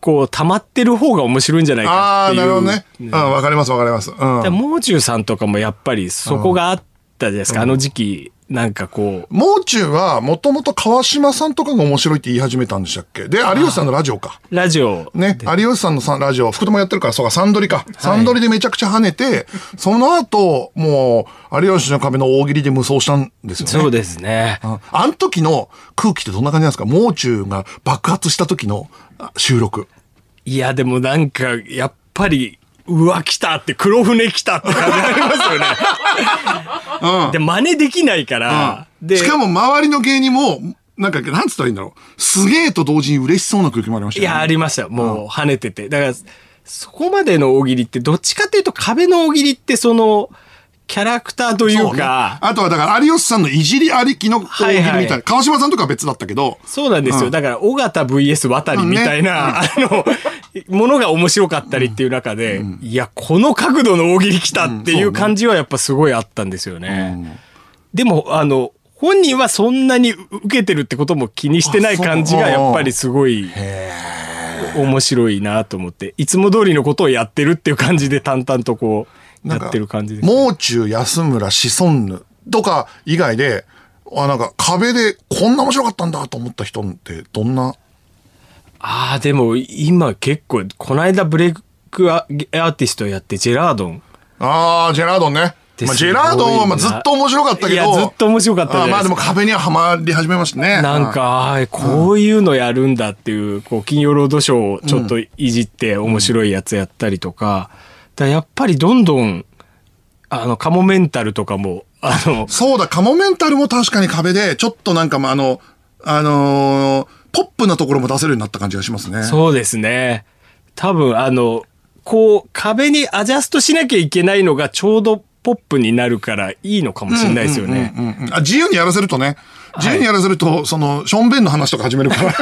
こう、溜まってる方が面白いんじゃないあかっていう。なるほどね。うん、わかりますわかります。うん。でもう中さんとかもやっぱりそこがあったじゃないですか、あの時期。なんかこう、もう中は、もともと川島さんとかが面白いって言い始めたんでしたっけ？で、有吉さんのラジオか。ラジオ。ね、有吉さんのさラジオ、福友やってるから、そうか、サンドリか。サンドリでめちゃくちゃ跳ねて、その後、もう、有吉の壁の大喜利で無双したんですよね。そうですね。うんあの時の空気ってどんな感じなんですか？もう中が爆発した時のあ収録。いや、でもなんか、やっぱり、うわ、来たって、黒船来たって感じありますよね。うんで、真似できないから。で、しかも周りの芸人も、なんか、なんつったらいいんだろう。すげえと同時に嬉しそうな空気もありましたよね。いや、ありました。もう、跳ねてて。だから、そこまでの大喜利って、どっちかっていうと、壁の大喜利って、その、キャラクターといそうね。うか、あとはだから有吉さんのいじりありきの大喜利みたいな、はいはい川島さんとかは別だったけど、そうなんですよ。だから、尾形 VS 渡りみたいな、あの、ものが面白かったりっていう中で、いや、この角度の大喜利来たっていう感じはやっぱすごいあったんですよね。でも、あの、本人はそんなに受けてるってことも気にしてない感じがやっぱりすごい面白いなと思って、いつも通りのことをやってるっていう感じで淡々とこう、やってる感じです。もう中、安村、シソンヌとか以外で、あ、なんか壁でこんな面白かったんだと思った人ってどんな？ああ、でも今結構、この間ブレイクアーティストやってジェラードン。ああ、ジェラードンね。まあ、ジェラードンはまあずっと面白かったけど。いや、ずっと面白かったまあでも壁にははまり始めましたね。なんか、こういうのやるんだっていう、こう、金曜ロードショーをちょっといじって面白いやつやったりとか、だからやっぱりどんどん、あの、カモメンタルとかも、あの、そうだ、カモメンタルも確かに壁で、ちょっとなんかまああの、あのーポップなところも出せるようになった感じがしますね。そうですね。多分、あの、こう、壁にアジャストしなきゃいけないのがちょうどポップになるからいいのかもしれないですよね。うんうんあ自由にやらせるとね、自由にやらせると、その、ションベンの話とか始めるから。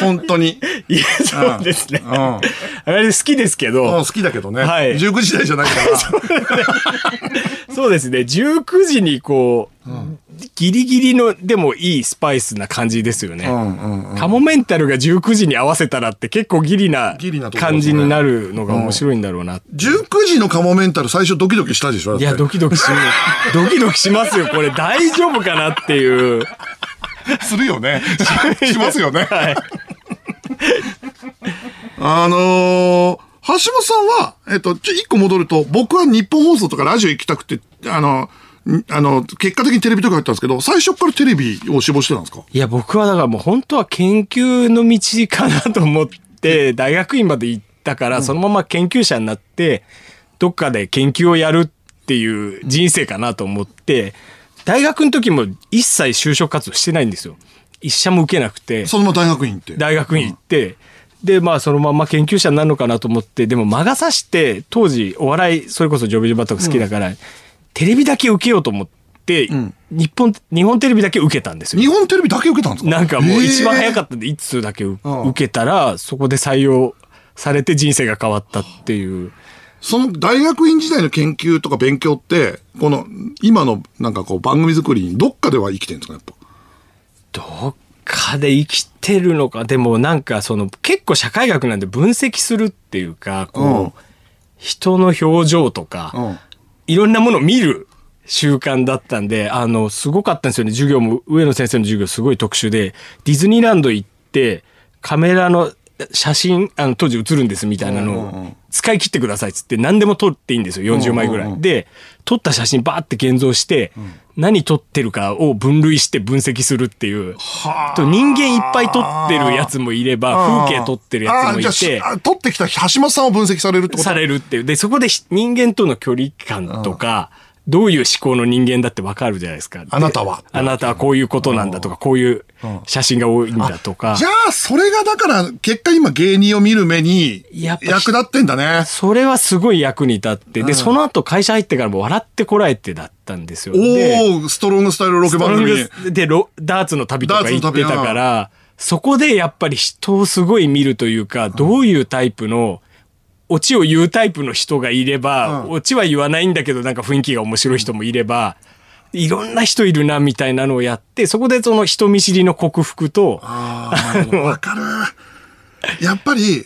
本当に。いや、そうですね。うんうんあれ好きですけど、うん好きだけどね。はい19時代じゃないから。そうですね。19時にこう、ギリギリの、でもいいスパイスな感じですよね。うんうんうんカモメンタルが19時に合わせたらって結構ギリな感じになるのが面白いんだろうな。19時のカモメンタル最初ドキドキしたでしょ？いや、ドキドキし、ドキドキしますよ。これ大丈夫かなっていう。するよね。し しますよね。はい。あのー橋本さんは、えっと、ちょ、一個戻ると、僕は日本放送とかラジオ行きたくて、あの、んあの、結果的にテレビとかやったんですけど、最初からテレビを志望してたんですか？いや、僕はだからもう本当は研究の道かなと思って、大学院まで行ったから、そのまま研究者になって、どっかで研究をやるっていう人生かなと思って、大学の時も一切就職活動してないんですよ。一社も受けなくて。そのまま大学院行って？大学院行って、でまあそのまま研究者になるのかなと思ってでも魔が差して当時お笑いそれこそジョビジョバとか好きだから、テレビだけ受けようと思って、日本日本テレビだけ受けたんですよ。日本テレビだけ受けたんですか？なんかもう一番早かっったんで一通だけううん受けたらそこで採用されて人生が変わったっていう。その大学院時代の研究とか勉強って、この、今のなんかこう番組作りにどっかでは生きてるんですか、やっぱ？どっかで生きてるのか。でもなんかその結構社会学なんで分析するっていうかこう、うん。人の表情とか、うん。いろんなものを見る習慣だったんで、あの、すごかったんですよね。授業も、上野先生の授業すごい特殊で、ディズニーランド行って、カメラの写真、あの、当時映るんですみたいなのを、使い切ってくださいっつって、何でも撮っていいんですよ。40枚ぐらい。で、撮った写真バーって現像して、何撮ってるかを分類して分析するっていう。はと人間いっぱい撮ってるやつもいれば、風景撮ってるやつもいて撮ってきた橋本さんを分析されるってこと？されるっていう。で、そこでひ人間との距離感とか、どういう思考の人間だってわかるじゃないですか。であなたはあなたはこういうことなんだとか、こういう写真が多いんだとかじ。ゃあ、それがだから、結果今芸人を見る目に役立ってんだね。それはすごい役に立って、で、その後会社入ってからも笑ってこらえてだったんですよ。でおおストロングスタイルロケ番組に。で、ロダーツの旅とか行ってたから、そこでやっぱり人をすごい見るというか、どういうタイプの、オチを言うタイプの人がいれば、うんオチは言わないんだけど、なんか雰囲気が面白い人もいれば、いろんな人いるな、みたいなのをやって、そこでその人見知りの克服と、ああ、わかる。やっぱり、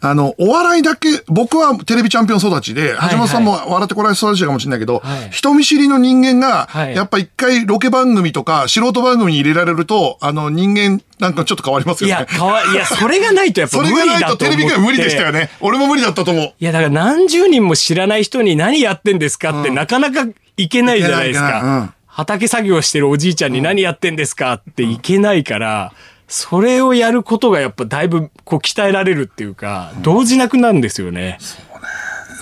あの、お笑いだけ、僕はテレビチャンピオン育ちで、はい橋本さんも笑ってこられ育ちかもしれないけど、はい人見知りの人間が、はいやっぱ一回ロケ番組とか素人番組に入れられると、あの、人間なんかちょっと変わりますよね。いや、かわいや、それがないとやっぱ そ無れがないと理だと思って。テレビ界無理でしたよね。俺も無理だったと思う。いや、だから何十人も知らない人に何やってんですかって、うんなかなかいけないじゃないですいけないいけないうんか。畑作業してるおじいちゃんに何やってんですかっていけないから、それをやることがやっぱだいぶこう鍛えられるっていうか、動じなくなるんですよね。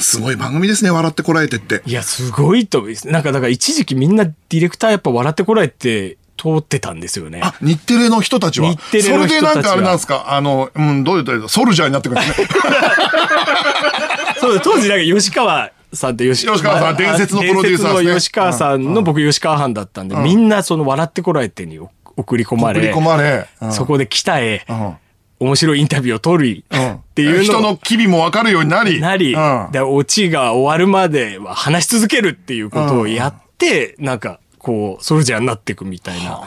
すごい番組ですね、笑ってこらえてって。いや、すごいと思います。なんかだから一時期みんなディレクターやっぱ笑ってこられて通ってたんですよね。あ、日テレの人たちは。日テレの人たちはそれでなんかあれなんですか？あの、うん、どういうとソルジャーになってくるんですね。そうだ当時なんか吉川さんって吉吉川さん伝説のプロデューサーですね吉川さんの僕吉川藩だったんで、みんなその笑ってこられてに送り込まれ、送り込まれ。うんそこで鍛え、うん面白いインタビューを取り、うんっていう人のの機微も分かるようになり。なり、うんで、オチが終わるまでは話し続けるっていうことをやって、なんか、こう、ソルジャーになっていくみたいな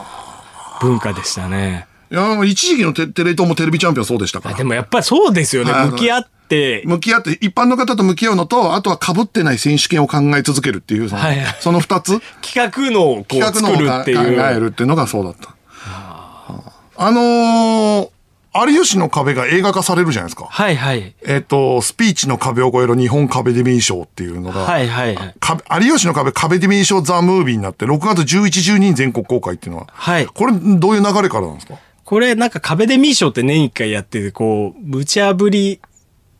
文化でしたね。いや、一時期のテテレ東もテレビチャンピオンそうでしたから。でもやっぱりそうですよね。はい向き合って、向き合って、一般の方と向き合うのと、あとは被ってない選手権を考え続けるっていう、その,、はいはいその二つ、企画のをこう企画の作るっていう。考えるっていうのがそうだった。あのー、有吉の壁が映画化されるじゃないですか。はいはい。えっ、と、スピーチの壁を越える日本カベデミー賞っていうのが、はいはいはい。か有吉の壁カベデミー賞ザ・ムービーになって、6月11、12に全国公開っていうのは、はい。これどういう流れからなんですか？これなんか壁デミー賞って年一回やってて、こう、無茶ぶり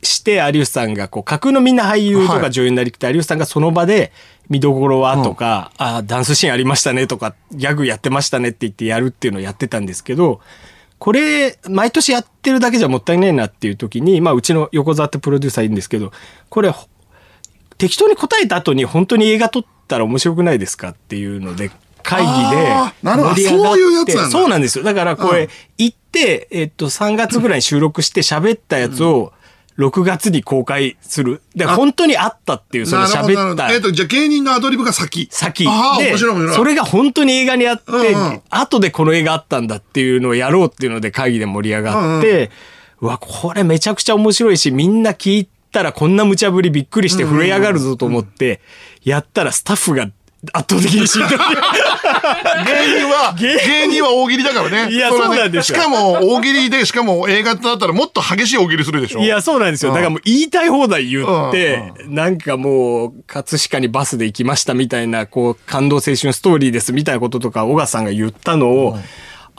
して有吉さんが、こう、架空のみんな俳優とはい。か女優になりきって、有吉さんがその場で見どころはとか、あダンスシーンありましたねとか、ギャグやってましたねって言ってやるっていうのをやってたんですけど、これ、毎年やってるだけじゃもったいないなっていう時に、まあ、うちの横澤ってプロデューサーいるんですけど、これ、ほ適当に答えた後に本当に映画撮ったら面白くないですかっていうので、会議であーなるほど。盛り上がってそういうやつなんだ。そうなんですよ。だからこれ、うん。行って、えっと、3月ぐらいに収録して喋ったやつを、6月に公開する。で、あ本当にあったっていう、その喋ったえっ、と、じゃあ芸人のアドリブが先。先ああ、で。それが本当に映画にあって、うんうん後でこの映画あったんだっていうのをやろうっていうので会議で盛り上がって、うわ、これめちゃくちゃ面白いし、みんな聞いたらこんな無茶ぶりびっくりして震え上がるぞと思って、やったらスタッフが圧倒的にしんどい。芸人は、芸人は大喜利だからね。いやそうなんですよしかも大喜利で、しかも映画だったらもっと激しい大喜利するでしょ。いや、そうなんですよ。だからもう言いたい放題言って、なんかもう、葛飾にバスで行きましたみたいな、こう、感動青春ストーリーですみたいなこととか、小川さんが言ったのを、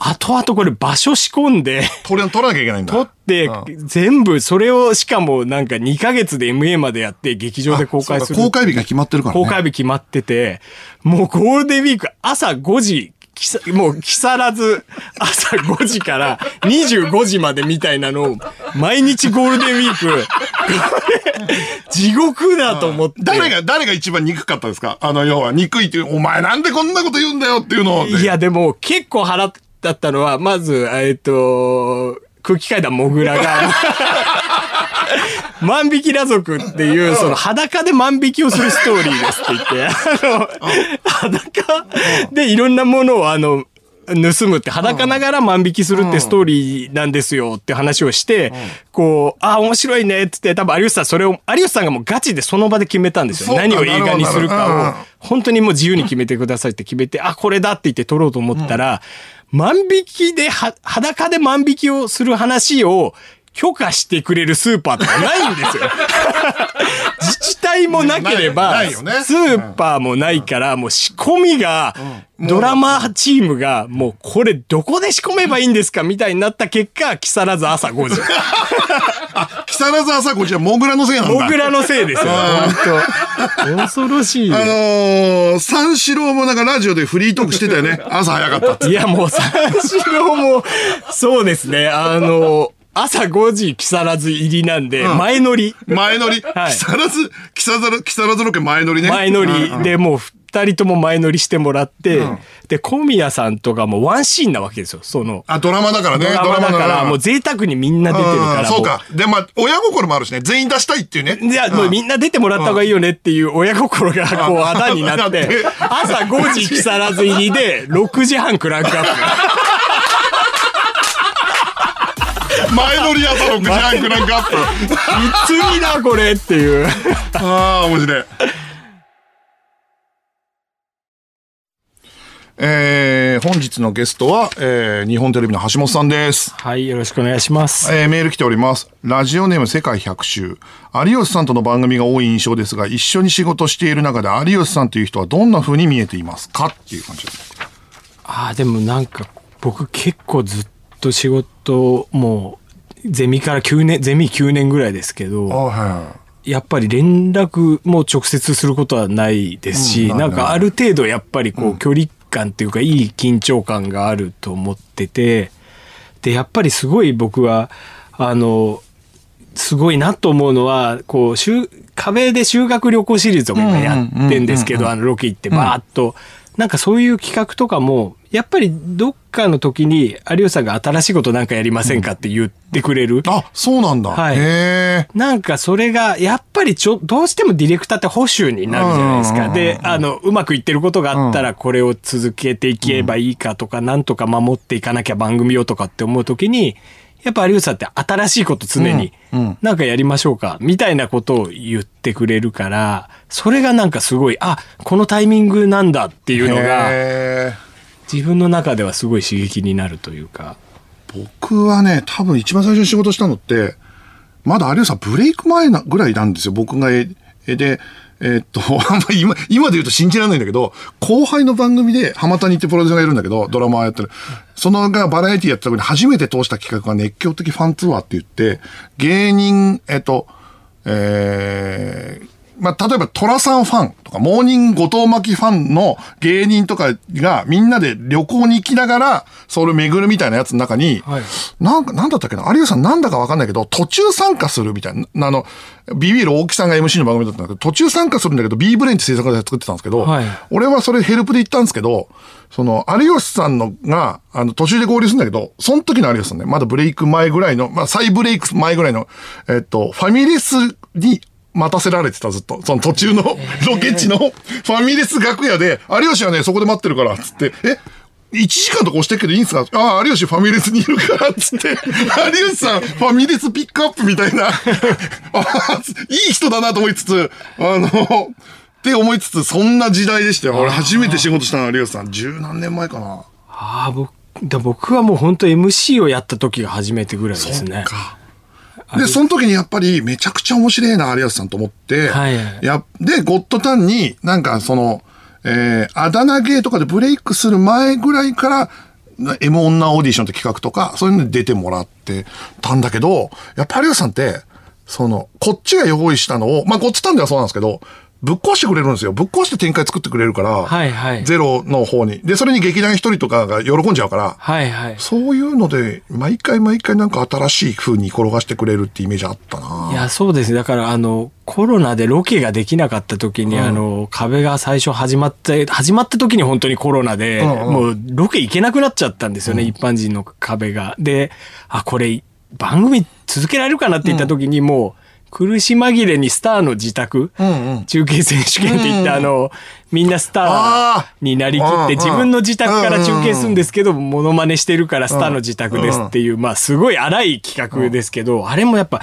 後々これ場所仕込んで、取ら取らなきゃいけないんだ。撮ってう、全部、それをしかもなんか2ヶ月で MA までやって、劇場で公開する。公開日が決まってるからね。公開日決まってて、もうゴールデンウィーク朝5時、もう木更津 朝5時から25時までみたいなのを毎日ゴールデンウィーク、地獄だと思って。誰が、誰が一番憎かったですか？あの、要は、憎いっていう、お前なんでこんなこと言うんだよっていうのを。いや、でも結構腹立ったのは、まず、えっと、空気階段もぐらが、万引き裸族っていう、その裸で万引きをするストーリーですって言って、あの、裸でいろんなものをあの、盗むって裸ながら万引きするってストーリーなんですよって話をして、こう、あ、面白いねって言って、多分有吉さんそれを、有吉さんがもうガチでその場で決めたんですよ。何を映画にするかを。本当にもう自由に決めてくださいって決めて、あ、これだって言って撮ろうと思ったら、万引きでは、裸で万引きをする話を許可してくれるスーパーとかないんですよ。自治体もなければ、スーパーもないから、もう仕込みが、ドラマチームが、もうこれどこで仕込めばいいんですかみたいになった結果、木更津朝5時。木更津朝子じゃモグラのせいなんだ。モグラのせいですよ。本当恐ろしいよあのー、三四郎もなんかラジオでフリートークしてたよね。朝早かったって。いや、もう三四郎も、そうですね。あの、朝5時木更津入りなんで、前乗り。前乗り？はい木更津、木更津、木更津ロケ前乗りね。前乗りうんうんでもう二人とも前乗りしてもらって、で、小宮さんとかもワンシーンなわけですよ。その、あ、ドラマだからね。ドラマだから、もう全贅沢にみんな出てるから。そうか。で、まあ、親心もあるしね。全員出したいっていうね。いや、もうみんな出てもらった方がいいよねっていう親心がこう、あだになって、朝5時木更津入りで、6時半クランクアップ。前乗り朝6時半クランクアップ。きついな、これっていう。ああ、面白い。えー、本日のゲストは、えー、日本テレビの橋本さんです。はい、よろしくお願いします。えーメール来ております。ラジオネーム世界百周。有吉さんとの番組が多い印象ですが、一緒に仕事している中で有吉さんという人はどんな風に見えていますか？っていう感じです。ああ、でもなんか、僕結構ずっと仕事、もう、ゼミから9年、ゼミ9年ぐらいですけど、はやっぱり連絡も直接することはないですし、うんなんかある程度やっぱりこう距離感っていうかいい緊張感があると思ってて、で、やっぱりすごい僕は、あの、すごいなと思うのは、こう、修壁で修学旅行シリーズとか今やってんですけど、あのロケ行ってバーッと、なんかそういう企画とかも、やっぱりどっかの時に有吉さんが新しいことなんかやりませんかって言ってくれる？あ、そうなんだ。はい。なんかそれが、やっぱりちょ、どうしてもディレクターって保守になるじゃないですか。うんうんうんうんで、あの、うまくいってることがあったらこれを続けていけばいいかとか、なんとか守っていかなきゃ番組をとかって思うときに、やっぱ有吉さんって新しいこと常にうんうん、なんかやりましょうか、みたいなことを言ってくれるから、それがなんかすごい、あ、このタイミングなんだっていうのが、へ自分の中ではすごい刺激になるというか。僕はね、多分一番最初に仕事したのって、まだ有吉さんブレイク前なぐらいなんですよ。僕が絵絵で、えーっと、あんま今、今で言うと信じられないんだけど、後輩の番組で浜谷ってプロデューサーがいるんだけど、ドラマやってる。そのがバラエティやった時に初めて通した企画が熱狂的ファンツアーって言って、芸人、えっと、えーまあ、例えば、寅さんファンとか、モーニング後藤真希ファンの芸人とかがみんなで旅行に行きながら、それを巡るみたいなやつの中に、はい。なんか、なんだったっけな？有吉さんなんだかわかんないけど、途中参加するみたいな、あの、ビビる大木さんが MC の番組だったんだけど、途中参加するんだけど、B ブレインって制作会社作ってたんですけど、はい。俺はそれヘルプで行ったんですけど、その、有吉さんのが、あの、途中で合流するんだけど、その時の有吉さんね、まだブレイク前ぐらいの、まあ、再ブレイク前ぐらいの、えっと、ファミレスに待たせられてた、ずっと。その途中のロケ地のファミレス楽屋で、有吉はね、そこで待ってるから、つって、え？1時間とか押してるけどいいんすか？ああ、有吉ファミレスにいるから、つって。有吉さん、ファミレスピックアップみたいな。あいい人だなと思いつつ、あの、って思いつつ、そんな時代でしたよ。俺初めて仕事したのは有吉さん。十何年前かな。ああ、僕、だ僕はもう本当 MC をやった時が初めてぐらいですね。か。で、その時にやっぱりめちゃくちゃ面白いな、有吉さんと思って、はい。やで、ゴッドタンになんかその、えー、あだ名芸とかでブレイクする前ぐらいから、M 女オーディションって企画とか、そういうのに出てもらってたんだけど、やっぱ有吉さんって、その、こっちが用意したのを、まあ、ゴッドタンではそうなんですけど、ぶっ壊してくれるんですよ。ぶっ壊して展開作ってくれるから、はいはいゼロの方に。で、それに劇団一人とかが喜んじゃうから、はいはい。そういうので、毎回毎回なんか新しい風に転がしてくれるってイメージあったないや、そうですね。だから、あの、コロナでロケができなかった時に、あの、壁が最初始まって、始まった時に本当にコロナで、うんうんもうロケ行けなくなっちゃったんですよね、一般人の壁が。で、あ、これ、番組続けられるかなって言った時に、もう、苦し紛れにスターの自宅、うんうん。中継選手権って言って、うん。あの、みんなスタあーになりきって、自分の自宅から中継するんですけど、モノマネしてるからスターの自宅ですっていう、まあ、すごい荒い企画ですけど、あれもやっぱ、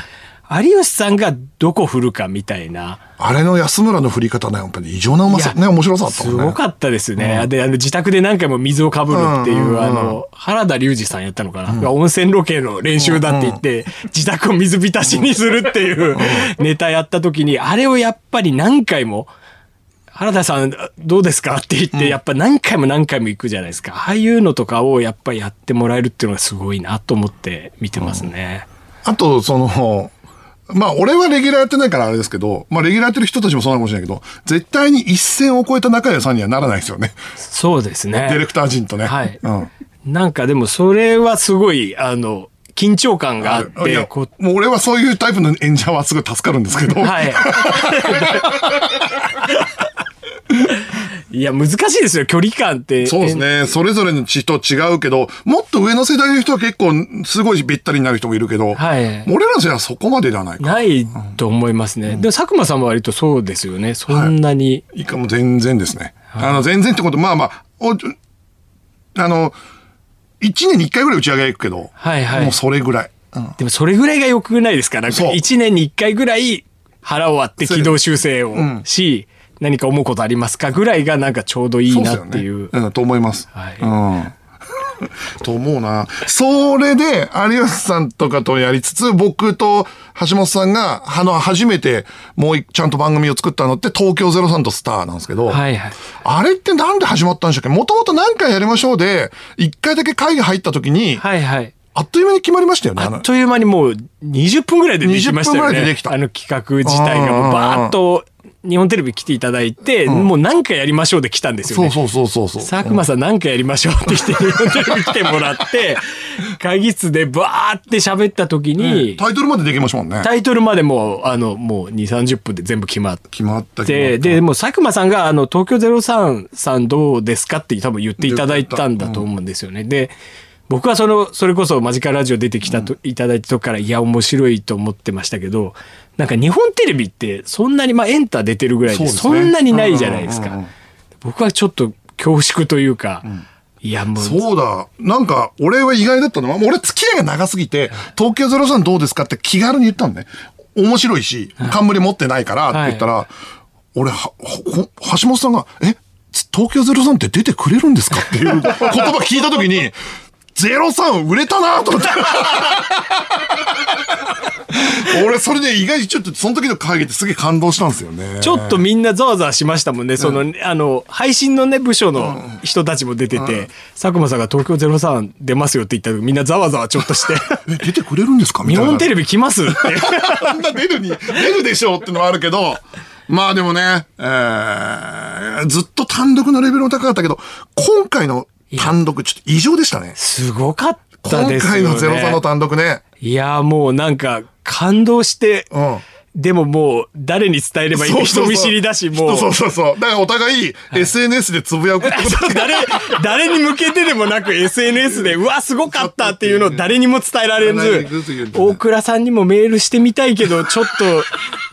有吉さんがどこ振るかみたいな、あれの安村の振り方ね、やっぱり異常なうまさ、ね、面白さだったすもんね。ごかったですね。で、あの、自宅で何回も水をかぶるっていう、うんうんうん。あの、原田隆二さんやったのかな、が温泉ロケの練習だって言って、自宅を水浸しにするっていうネタやった時に、あれをやっぱり何回も、原田さんどうですかって言って、やっぱ何回も何回も行くじゃないですか。ああいうのとかをやっぱりやってもらえるっていうのがすごいなと思って見てますね。あと、その、まあ、俺はレギュラーやってないからあれですけど、まあ、レギュラーやってる人たちもそうなのかもしれないけど、絶対に一線を越えた仲良さんにはならないですよね。そうですね。ディレクター陣とね。はいうん。なんかでもそれはすごい、あの、緊張感があっいやて、もう俺はそういうタイプの演者はすごい助かるんですけど。はい。いや、難しいですよ、距離感って。そうですね。それぞれの人違うけど、もっと上の世代の人は結構すごいべったりになる人もいるけど、はい俺らの世代はそこまでではないか。ないと思いますね。でも佐久間さんも割とそうですよね。そんなに。いいかも全然ですね。あの、全然ってこと、まあまあ、おあの、一年に一回ぐらい打ち上げ行くけど、はいはいもうそれぐらい。うんでもそれぐらいが良くないですか？なんかそう一年に一回ぐらい腹を割って軌道修正をんし、何か思うことありますかぐらいがなんかちょうどいいなっていう。そうねうん、と思います。はいうん。と思うな。それで、有吉さんとかとやりつつ、僕と橋本さんが、あの、初めてもう一ちゃんと番組を作ったのって、東京03とスターなんですけど、はいはい。あれってなんで始まったんでしたっけもともと何回やりましょうで、一回だけ会議入った時に、はいはい。あっという間に決まりましたよね。あっという間にもう20分ぐらいでできましたよ20分ぐらいね。でできたあの企画自体がもうバーッと日本テレビ来ていただいて、もう何回やりましょうで来たんですよね。そうそうそうそうそう。佐久間さん何回やりましょうって言って日本テレビ来てもらって、会議室でバーって喋った時に、タイトルまでできましたもんね。タイトルまでもう、あの、もう2、30分で全部決まって。決まった決まったで、もう佐久間さんが、あの、東京03さんどうですかって多分言っていただいたんだと思うんですよね。で、僕はその、それこそマジカルラジオ出てきたと、いただいた時から、いや、面白いと思ってましたけど、なんか日本テレビってそんなに、まあエンター出てるぐらいで、そんなにないじゃないですか。うんうんうん。僕はちょっと恐縮というか、いや、もう、そうだ。なんか、俺は意外だったのは、俺付き合いが長すぎて、東京03どうですかって気軽に言ったのね。面白いし、冠持ってないからって言ったら、俺は、ほ橋本さんが、え東京03って出てくれるんですか？っていう言葉聞いたときに、03売れたなと思って。俺、それで意外にちょっと、その時の会議ってすげえ感動したんですよね。ちょっとみんなざわざわしましたもんね。その、あの、配信のね、部署の人たちも出てて、佐久間さんが東京03出ますよって言った時みんなざわざわちょっとして、え、出てくれるんですか？みたいな。日本テレビ来ますって。あんな出るに、出るでしょうってのはあるけど、まあでもね、えー、ずっと単独のレベルも高かったけど、今回の単独ちょっと異常でしたね。すごかった今ですよね。回のゼロさんの単独ね。いや、もうなんか感動して、うん。でももう誰に伝えればいいか人見知りだし、もう。そうそうそう。だからお互い SNS でつぶやくってこと。誰、誰に向けてでもなく SNS で、うわ、すごかったっていうのを誰にも伝えられず、大倉さんにもメールしてみたいけど、ちょっ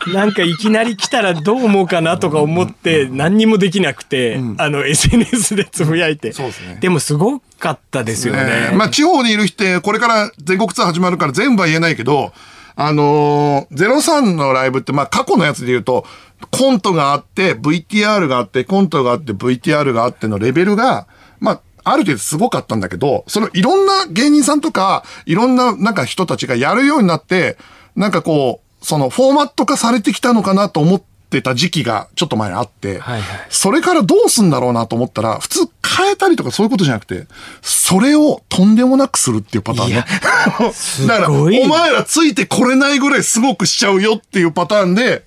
と、なんかいきなり来たらどう思うかなとか思って、何にもできなくて、あの、SNS でつぶやいて。そうですね。でもすごかったですよね。ねまあ地方にいる人って、これから全国ツアー始まるから全部は言えないけど、あのー、03のライブって、まあ過去のやつで言うと、コントがあって、VTR があって、コントがあって、VTR があってのレベルが、まあ、ある程度すごかったんだけど、そのいろんな芸人さんとか、いろんななんか人たちがやるようになって、なんかこう、そのフォーマット化されてきたのかなと思ってた時期がちょっと前にあって、はいはいそれからどうすんだろうなと思ったら、普通変えたりとかそういうことじゃなくて、それをとんでもなくするっていうパターンね。だから、お前らついてこれないぐらいすごくしちゃうよっていうパターンで、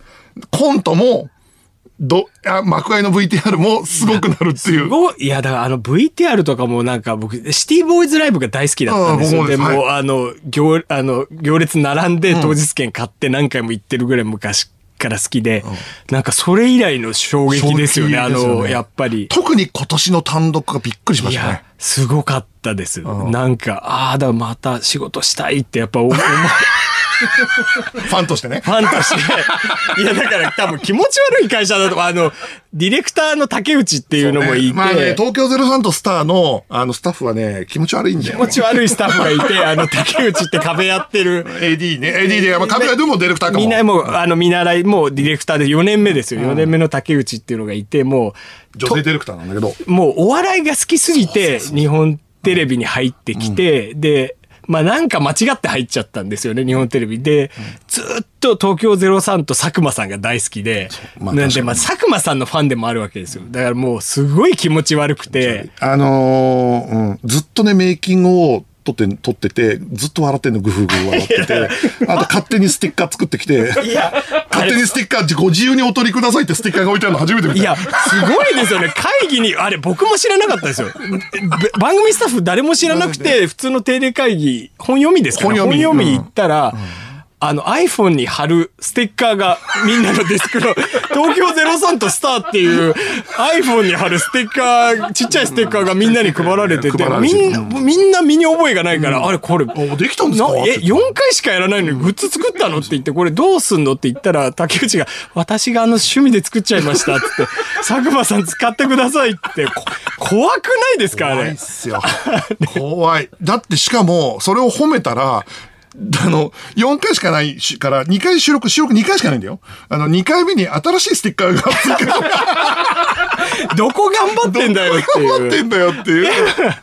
コントも、ど、あ、幕間の VTR もすごくなるっていう。ごいいや、だからあの VTR とかもなんか僕、シティボーイズライブが大好きだったんですよ。でもう、はあの、行、あの、行列並んで当日券買って何回も行ってるぐらい昔から好きで、なんかそれ以来の衝撃ですよね。あの、やっぱり。特に今年の単独がびっくりしまいしたねや。、すごかったです。なんか、ああ、だまた仕事したいってやっぱ思う。ファンとしてね。ファンとして。いや、だから多分気持ち悪い会社だと、あの、ディレクターの竹内っていうのもいて、まあね、東京03とスターの、あの、スタッフはね、気持ち悪いんだよ、気持ち悪いスタッフがいて、あの、竹内って壁やってる。AD ね。AD で、まあ、カメラでもディレクターかも。みんなもう、あの、見習い、もうディレクターで4年目ですよ。4年目の竹内っていうのがいて、も女性ディレクターなんだけど。う、もうお笑いが好きすぎて、日本テレビに入ってきて、で、まあなんか間違って入っちゃったんですよね、日本テレビで。ずっと東京03と佐久間さんが大好きで、まあなんで、まあ佐久間さんのファンでもあるわけですよ。だからもうすごい気持ち悪くて、あのーうん、ずっとね、メイキングを撮って、撮ってて、ずっと笑ってんの、グフグフ笑ってて、あと勝手にステッカー作ってきて、いや、勝手にステッカーご自由にお取りくださいってステッカーが置いてあるの初めて見た。いや、すごいですよね。会議に、あれ、僕も知らなかったですよ。べ番組スタッフ誰も知らなくて、普通の定例会議、本読みですか読み。本読み行ったら、あの iPhone に貼るステッカーがみんなのデスクの 東京03とスターっていう iPhone に貼るステッカー、ちっちゃいステッカーがみんなに配られててみんな、みんな身に覚えがないから、あれこれ、おできたんですか？なえ、4回しかやらないのにグッズ作ったの？って言って、これどうすんの？って言ったら、竹内が、私があの趣味で作っちゃいましたって佐久間さん使ってくださいって、こ怖くないですか？あれ。怖いっ。すよ。怖い。だってしかも、それを褒めたら、あの、4回しかないしから、2回収録、収録2回しかないんだよ。あの、2回目に新しいステッカーが追加されどこ頑張ってんだよっていう。頑張ってんだよっていう。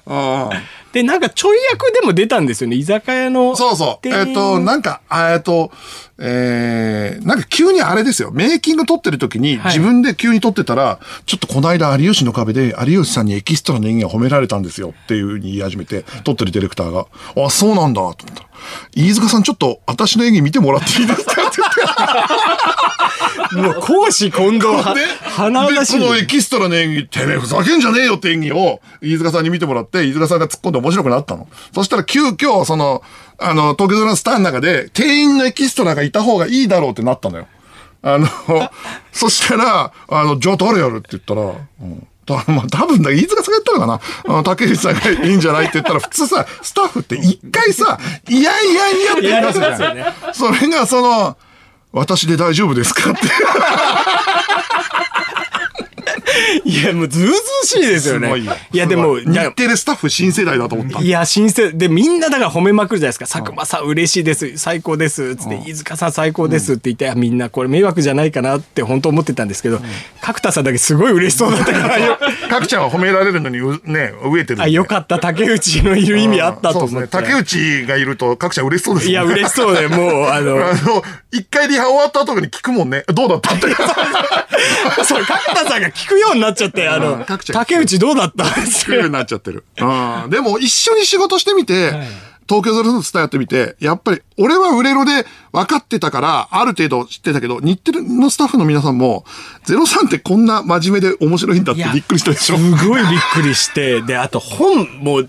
あ あで、なんかちょい役でも出たんですよね。居酒屋の。そうそう。えっ、と、なんか、あえっ、と、えー、なんか急にあれですよ。メイキング撮ってる時に、はい自分で急に撮ってたら、ちょっとこの間有吉の壁で有吉さんにエキストラの演技を褒められたんですよっていう風に言い始めて、撮ってるディレクターが、あ、そうなんだ、と思ったら。飯塚さんちょっと私の演技見てもらっていいですか？って言って。もう講師近藤はで、鼻出しでこのエキストラの演技、てめえふざけんじゃねえよって演技を、飯塚さんに見てもらって、飯塚さんが突っ込んで面白くなったの。そしたら急遽、その、あの、東京ドラのスターの中で、店員のエキストラがいた方がいいだろうってなったのよ。あの、そしたら、あの、じゃあ誰やる？って言ったら、うん。だまあ、多分だ、飯塚さんが言ったのかな？あの、竹内さんがいいんじゃないって言ったら、普通さ、スタッフって一回さ、いやいやいやって言いますじゃん。やりますよねそれが、その、私で大丈夫ですかって。いや、もうずうずうしいですよね。いよいや、でも、日テレスタッフ新世代だと思った。いや、新鮮。で、みんなだから褒めまくるじゃないですか。佐久間さん嬉しいです。最高です。つって、飯塚さん最高ですって言って、あみんなこれ迷惑じゃないかなって本当思ってたんですけど、角田さんだけすごい嬉しそうだったから、よ 角ちゃんは褒められるのにう、ね、飢えてる。あ、よかった。竹内のいる意味あったと思って。ね。竹内がいると、角ちゃん嬉しそうですいや、嬉しい。そうで、もう、あの、あの、一回リハ終わった後に聞くもんね。どうだったって。そう、角田さんが聞くようになっちゃって、あの竹内どうだった？って聞くようになっちゃってる。うん。でも、一緒に仕事してみて、東京ゼロのスターやってみて、やっぱり、俺は売れろで分かってたから、ある程度知ってたけど、日テレのスタッフの皆さんも、03ってこんな真面目で面白いんだってびっくりしたでしょ？すごいびっくりして、で、あと本も、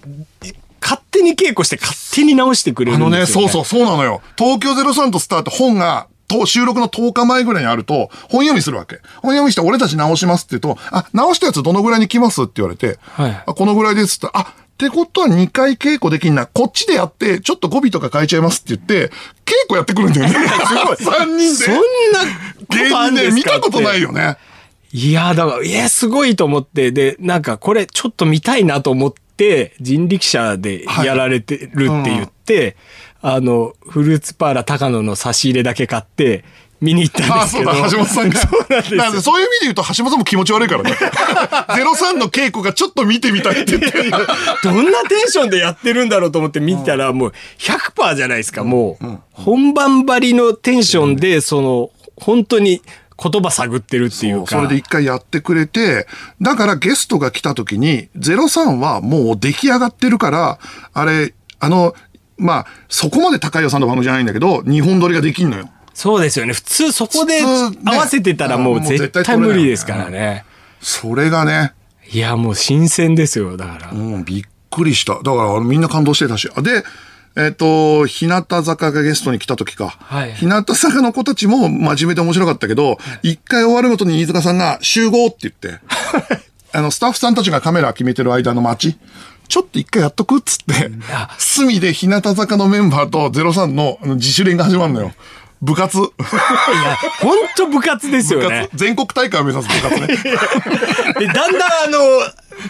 勝手に稽古して勝手に直してくれるあのね、んですよ、そうそう、そうなのよ。東京03とスターって本が、と収録の10日前ぐらいにあると、本読みするわけ。本読みして俺たち直しますって言うと、あ、直したやつどのぐらいに来ますって言われて、はいあこのぐらいですって言ったら、あ、ってことは2回稽古できんな。こっちでやって、ちょっと語尾とか変えちゃいますって言って、稽古やってくるんだよね。すごい。3人で。そんな芸人で見たことないよ。よね。いや、だから、いや、すごいと思って、で、なんかこれちょっと見たいなと思っって人力車でやられてるって言って、あの、フルーツパーラー高野の差し入れだけ買って、見に行ったんああ、ですけど。そうだ、橋本さんが。そうなんですそういう意味で言うと、橋本さんも気持ち悪いからね。03の稽古がちょっと見てみたいって言って。どんなテンションでやってるんだろうと思って見たら、もう100%じゃないですか。もう、本番張りのテンションで、その、本当に言葉探ってるっていうか。それで一回やってくれて、だからゲストが来た時に、03はもう出来上がってるから、あれ、あの、まあ、そこまで高い予算の番組じゃないんだけど、日本撮りができんのよ。そうですよね。普通そこで合わせてたらもう絶絶対無理ですからね。それがね、いや、もう新鮮ですよ。だから。うん、びっくりした。だからみんな感動してたし。あで、えっ、と、日向坂がゲストに来た時か。はい日向坂の子たちも真面目で面白かったけど、一、回終わるごとに飯塚さんが集合って言って、あの、スタッフさんたちがカメラ決めてる間の待ち、ちょっと一回やっとくっつってあ、隅で日向坂のメンバーと03の自主練が始まるのよ。部活。いや、本当部活ですよ部ね活。。全国大会を目指す部活ね。で、だんだんあの、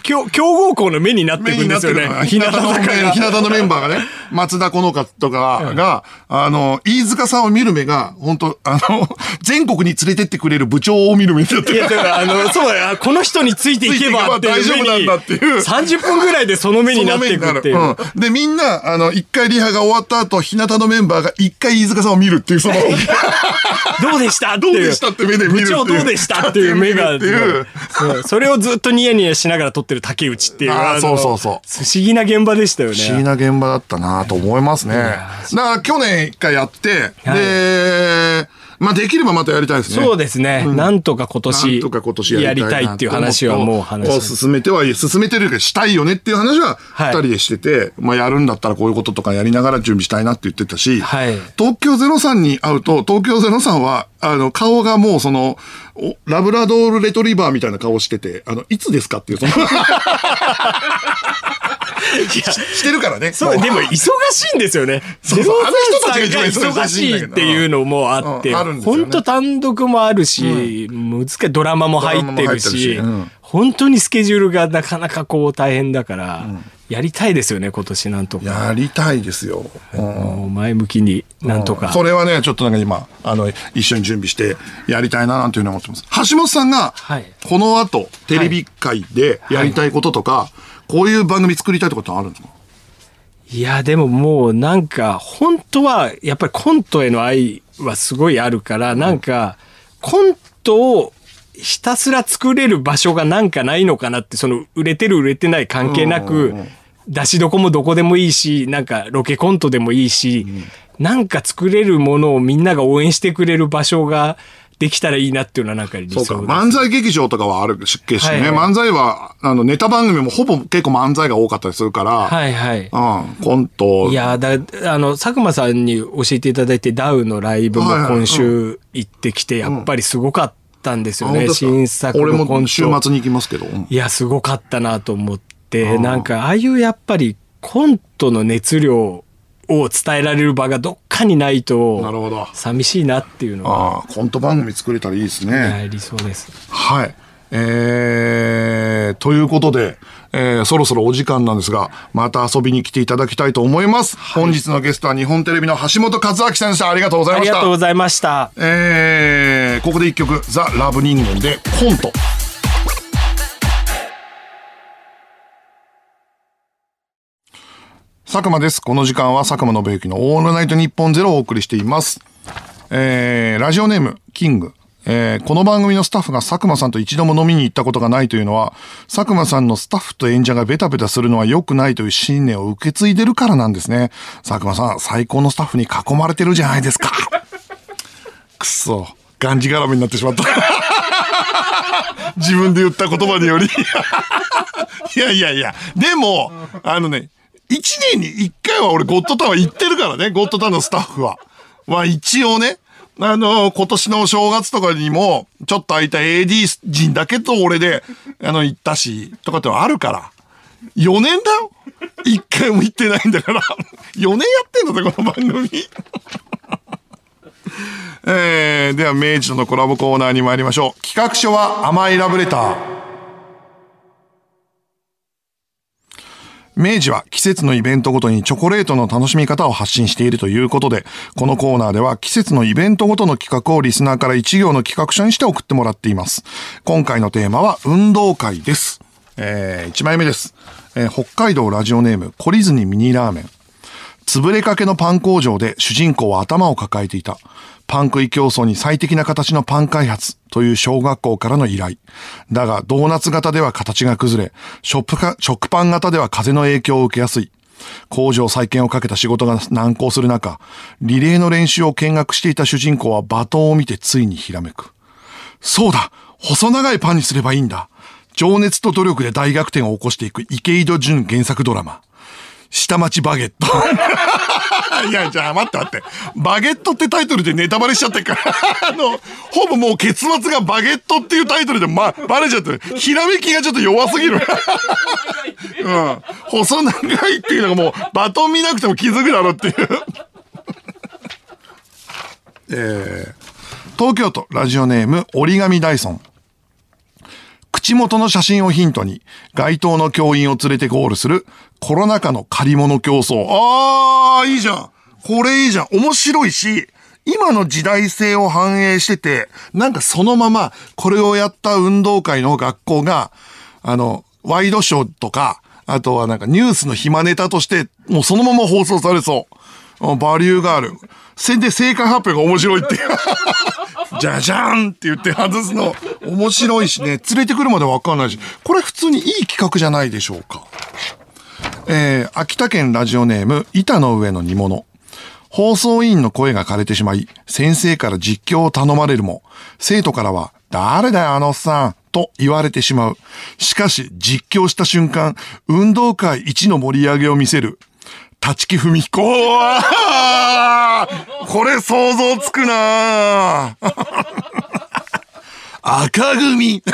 強強豪校の目になっていくんですよね。日向の日向のメンバーがね、松田好花とかが、あの、飯塚さんを見る目が、本当あの、全国に連れてってくれる部長を見る目になってるいや、だから、あの、そうや、この人についていけば大丈夫なんだっていう30分ぐらいでその目になっていくっていう。うん。で、みんな、あの、一回リハが終わった後、日向のメンバーが一回飯塚さんを見るっていう、その、どうでしたどいうう。でしたって目で見る部長どうでしたっていう目が。っていうそうそれをずっとニヤニヤしながら撮ってる竹内っていう。あーのそうそうそう不思議な現場でしたよね。不思議な現場だったなと思いますね。だから去年一回やって、はいで、まあできればまたやりたいですね。そうですね。なんとか今なん年とか今年ややりたいっていう話はもう話を。し進めてはい進めてるけどしたいよねっていう話ははい二人でしてて、まあやるんだったらこういうこととかやりながら準備したいなって言ってたし、はい。東京03に会うと東京03はあの顔がもうそのおラブラドールレトリバーみたいな顔しててあのいつですかっていうその してるからね。そう、もでも忙しいんですよね。そうあの人たちが一番が忙しいっていうのもあって、本当単独もあるし、難しいドラマも入ってるドラマも入ってるし本当にスケジュールがなかなかこう大変だから、やりたいですよね、今年なんとか。やりたいですよ。前向きになんとか。それはね、ちょっとなんか今、あの、一緒に準備してやりたいななんていうふうに思ってます。橋本さんがはい、この後、テレビ界でやりたいこととか、こういう番組作りたいとかってあるんですかいや、でももうなんか、本当は、やっぱりコントへの愛はすごいあるから、なんか、コントをひたすら作れる場所がなんかないのかなって、その、売れてる売れてない関係なく、出しどこもどこでもいいし、なんかロケコントでもいいし、なんか作れるものをみんなが応援してくれる場所ができたらいいなっていうのはなんか理想そうか。漫才劇場とかはあるしけしね、はいはい。漫才は、あの、ネタ番組もほぼ結構漫才が多かったりするから、はいはい。うん、コント。いやだあの佐久間さんに教えていただいてダウのライブも今週行ってきてやっぱりすごかったんですよね、あ本当ですか？新作俺も週末に行きますけど。うんいやすごかったなと思ってなんかああいうやっぱりコントの熱量を伝えられる場がどっかにないとなるほど。寂しいなっていうのはああ、コント番組作れたらいいですね。はい理想です。はい。えー、ということで、えーそろそろお時間なんですが、また遊びに来ていただきたいと思います。本日のゲストは日本テレビの橋本和明先生、ありがとうございあました。りがとうございました。えー、ここで一曲、ザ・ラブ人間でコント。佐久間です。この時間は佐久間信之のオールナイトニッポンゼロをお送りしています。えー、ラジオネーム、キング。えーこの番組のスタッフが佐久間さんと一度も飲みに行ったことがないというのは、佐久間さんのスタッフと演者がベタベタするのは良くないという信念を受け継いでるからなんですね。佐久間さん、最高のスタッフに囲まれてるじゃないですか。くそ、がんじがらめになってしまった。自分で言った言葉により。いやいやいや、でも、あのね、一年に一回は俺ゴッドタウン行ってるからね、ゴッドタウンのスタッフは。まあ一応ね、あの、今年のお正月とかにも、ちょっと空いた AD 陣だけと俺で、あの、行ったし、とかってあるから。4年だよ一回も行ってないんだから。4年やってんのだ、この番組。えー、では、明治とのコラボコーナーに参りましょう。企画書は甘いラブレター。明治は季節のイベントごとにチョコレートの楽しみ方を発信しているということで、このコーナーでは季節のイベントごとの企画をリスナーから一行の企画書にして送ってもらっています。今回のテーマは運動会です。えー、1枚目です。えー北海道ラジオネーム、懲りずにミニラーメン。潰れかけのパン工場で主人公は頭を抱えていた。パン食い競争に最適な形のパン開発という小学校からの依頼。だが、ドーナツ型では形が崩れ、食パ食パン型では風の影響を受けやすい。工場再建をかけた仕事が難航する中、リレーの練習を見学していた主人公はバトンを見てついにひらめく。そうだ細長いパンにすればいいんだ情熱と努力で大逆転を起こしていく池井戸潤原作ドラマ。下町バゲット。いや、じゃあ待って待って。バゲットってタイトルでネタバレしちゃってるから。あの、ほぼもう結末がバゲットっていうタイトルで、ま、バレちゃってる。ひらめきがちょっと弱すぎる。うん。細長いっていうのがもう、バトン見なくても気づくだろっていう。えー東京都ラジオネーム折り紙ダイソン。口元の写真をヒントに、街頭の教員を連れてゴールするコロナ禍の借り物競争。あー、いいじゃん。これいいじゃん。面白いし、今の時代性を反映してて、なんかそのまま、これをやった運動会の学校が、あの、ワイドショーとか、あとはなんかニュースの暇ネタとして、もうそのまま放送されそう。バリューがある。宣伝正解発表が面白いって。じゃじゃーんって言って外すの面白いしね、連れてくるまでわかんないし、これ普通にいい企画じゃないでしょうか。えー、秋田県ラジオネーム、板の上の煮物。放送委員の声が枯れてしまい、先生から実況を頼まれるも、生徒からは、誰だよあのおっさんと言われてしまう。しかし、実況した瞬間、運動会一の盛り上げを見せる。立木文彦。これ想像つくな 赤組。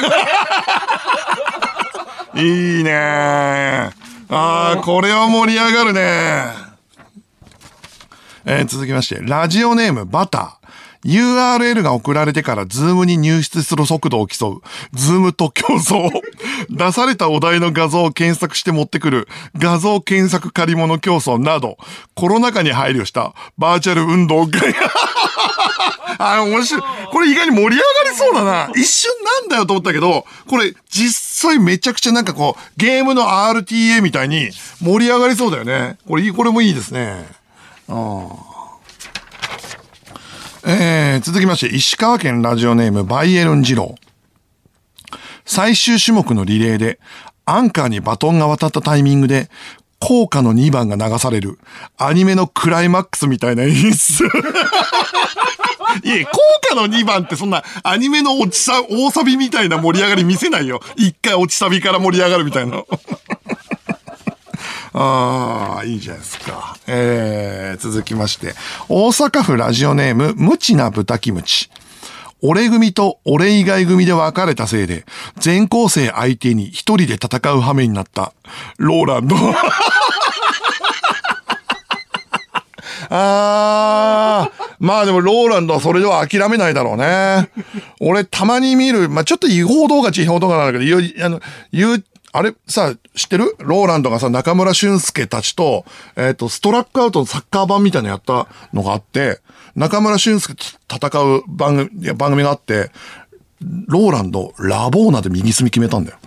いいねーあー、これは盛り上がるねえー続きまして、ラジオネームバター。URL が送られてからズームに入室する速度を競う、ズームと競争。出されたお題の画像を検索して持ってくる、画像検索借り物競争など、コロナ禍に配慮したバーチャル運動会。あ、面白い。これ意外に盛り上がりそうだな。一瞬なんだよと思ったけど、これ実際めちゃくちゃなんかこう、ゲームの RTA みたいに盛り上がりそうだよね。これいい、これもいいですね。うんえー、続きまして、石川県ラジオネームバイエルン二郎。最終種目のリレーで、アンカーにバトンが渡ったタイミングで、効果の2番が流される、アニメのクライマックスみたいな演出。いえ、効果の2番ってそんなアニメの落ちさ、大サビみたいな盛り上がり見せないよ。一回落ちサビから盛り上がるみたいな。ああ、いいじゃないですか。えー、続きまして。大阪府ラジオネーム、無知な豚キムチ。俺組と俺以外組で分かれたせいで、全校生相手に一人で戦う羽目になった、ローランド。あー、まあでもローランドはそれでは諦めないだろうね。俺たまに見る、まあちょっと違法動画、違法動画なんだけど、ゆあの、言う、あれ？さ、知ってる？ローランドがさ、中村俊介たちと、えっ、と、ストラックアウトのサッカー版みたいなのやったのがあって、中村俊介と戦う番組、番組があって、ローランド、ラボーナで右隅決めたんだよ。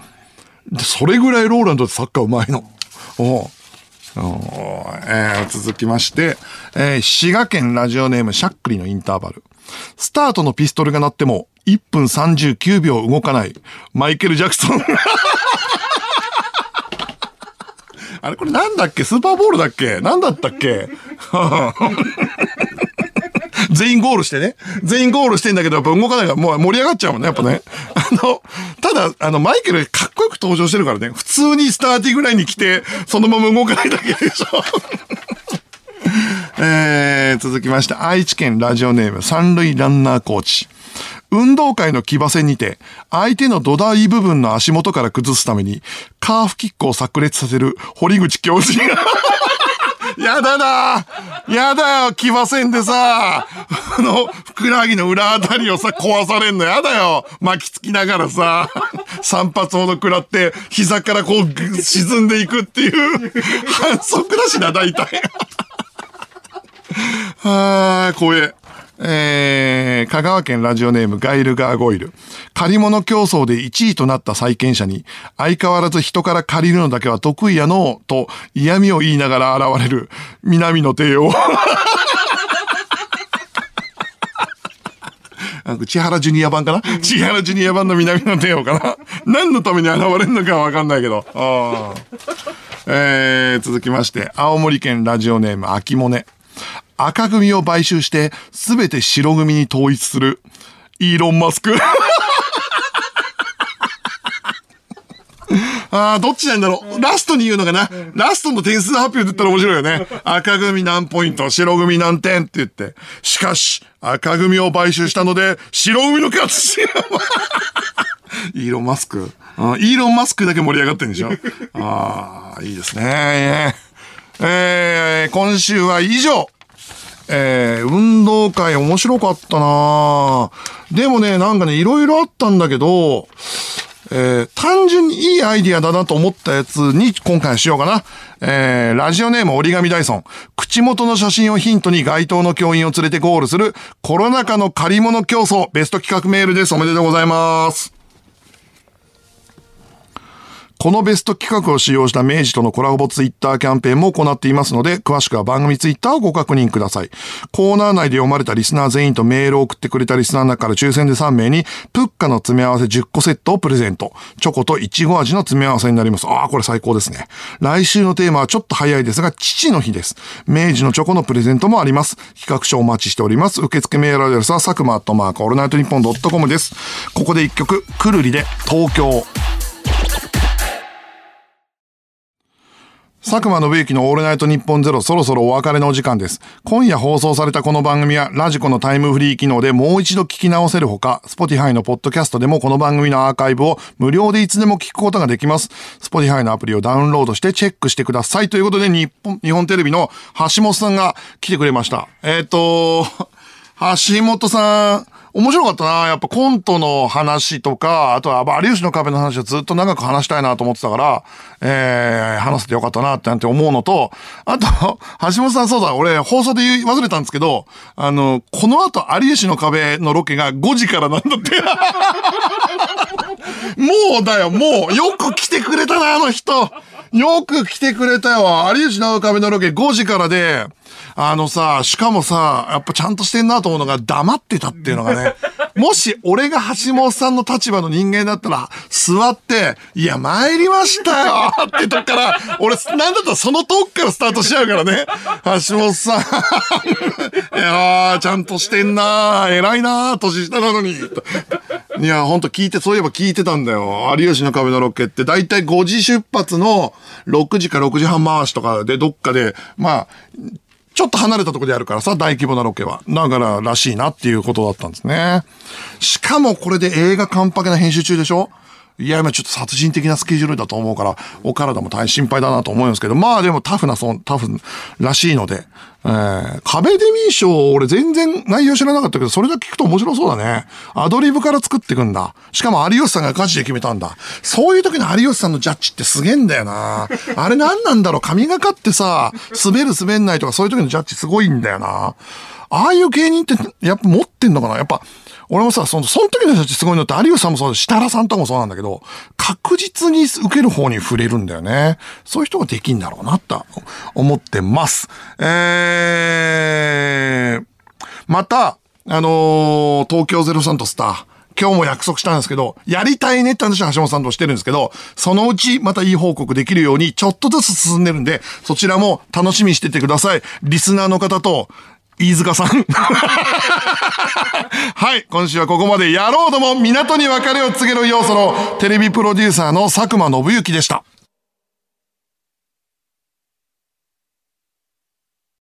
でそれぐらいローランドってサッカーうまいの。おえー続きまして、えー滋賀県ラジオネームシャックリのインターバル。スタートのピストルが鳴っても1分39秒動かない。マイケル・ジャクソン。あれこれなんだっけ？スーパーボールだっけ？なんだったっけ？全員ゴールしてね。全員ゴールしてんだけど、やっぱ動かないから、もう盛り上がっちゃうもんね、やっぱね。あの、ただ、あの、マイケルかっこよく登場してるからね。普通にスターティングラインに来て、そのまま動かないだけでしょ。えー、続きまして、愛知県ラジオネーム三塁ランナーコーチ。運動会の騎馬戦にて、相手の土台部分の足元から崩すために、カーフキックを炸裂させる堀口教授が、やだなやだよ騎馬戦でさ、あの、ふくらはぎの裏あたりをさ、壊されんのやだよ巻きつきながらさ、3発ほど食らって、膝からこう沈んでいくっていう、反則だしな、大体。はー、怖え。えー、香川県ラジオネームガイルガーゴイル。借り物競争で1位となった債権者に、相変わらず人から借りるのだけは得意やのう、と嫌味を言いながら現れる、南の帝王。なんか千原ジュニア版かな？千原ジュニア版の南の帝王かな？何のために現れるのかわかんないけど。えー、続きまして、青森県ラジオネーム秋モネ。赤組を買収して、すべて白組に統一する、イ ーロン・マスク。ああ、どっちなんだろう。ラストに言うのかな。ラストの点数発表って言ったら面白いよね。赤組何ポイント、白組何点って言って。しかし、赤組を買収したので、白組の勝ち。イーロン・マスク。イーロン・マスクだけ盛り上がってるんでしょ。ああ、いいですね。えー、今週は以上。えー、運動会面白かったなでもね、なんかね、いろいろあったんだけど、えー、単純にいいアイディアだなと思ったやつに今回しようかな。えー、ラジオネーム折り紙ダイソン。口元の写真をヒントに該当の教員を連れてゴールするコロナ禍の借り物競争ベスト企画メールです。おめでとうございます。このベスト企画を使用した明治とのコラボツイッターキャンペーンも行っていますので、詳しくは番組ツイッターをご確認ください。コーナー内で読まれたリスナー全員とメールを送ってくれたリスナーの中から抽選で3名に、プッカの詰め合わせ10個セットをプレゼント。チョコとイチゴ味の詰め合わせになります。ああ、これ最高ですね。来週のテーマはちょっと早いですが、父の日です。明治のチョコのプレゼントもあります。企画書お待ちしております。受付メールアドレスは、佐久間アットマークオールナイトニッポンドットコムです。ここで一曲、くるりで東京。佐久間宣行のオールナイトニッポンゼロそろそろお別れのお時間です。今夜放送されたこの番組はラジコのタイムフリー機能でもう一度聞き直せるほか、Spotify のポッドキャストでもこの番組のアーカイブを無料でいつでも聞くことができます。Spotify のアプリをダウンロードしてチェックしてください。ということで日本、日本テレビの橋本さんが来てくれました。えっ、と、橋本さん、面白かったな。やっぱコントの話とか、あとは有吉の壁の話をずっと長く話したいなと思ってたから、えー、話せてよかったなってなんて思うのと、あと、橋本さんそうだ、俺放送で言い忘れたんですけど、あの、この後有吉の壁のロケが5時からなんだって。もうだよ、もう、よく来てくれたな、あの人。よく来てくれたよ。有吉の壁のロケ5時からで、あのさ、しかもさ、やっぱちゃんとしてんなと思うのが黙ってたっていうのがね。もし俺が橋本さんの立場の人間だったら、座って、いや、参りましたよってとこから、俺、なんだったらその遠くからスタートしちゃうからね。橋本さん。いやー、ちゃんとしてんな偉いな年下なのに。いや、ほんと聞いて、そういえば聞いてたんだよ。有吉の壁のロケって、だいたい5時出発の6時か6時半回しとかで、どっかで、まあ、ちょっと離れたとこでやるからさ、大規模なロケは。だから、らしいなっていうことだったんですね。しかもこれで映画完璧な編集中でしょ？いや、今ちょっと殺人的なスケジュールだと思うから、お体も大変心配だなと思うんですけど、まあでもタフな、そタフらしいので、えー、壁デミー賞、俺全然内容知らなかったけど、それだけ聞くと面白そうだね。アドリブから作っていくんだ。しかも有吉さんがガチで決めたんだ。そういう時の有吉さんのジャッジってすげえんだよな。あれ何なんだろう？神がかってさ、滑る滑んないとかそういう時のジャッジすごいんだよな。ああいう芸人ってやっぱ持ってんのかな？やっぱ、俺もさ、その、その時の人たちすごいのって、有吉さんもそうだし、設楽さんとかもそうなんだけど、確実に受ける方に触れるんだよね。そういう人ができんだろうな、と思ってます。えー、また、あのー東京03とスター、今日も約束したんですけど、やりたいねって話は橋本さんとしてるんですけど、そのうちまたいい報告できるようにちょっとずつ進んでるんで、そちらも楽しみにしててください。リスナーの方と、飯塚さん。はい。今週はここまでやろうども港に別れを告げる要素のテレビプロデューサーの佐久間信之でした。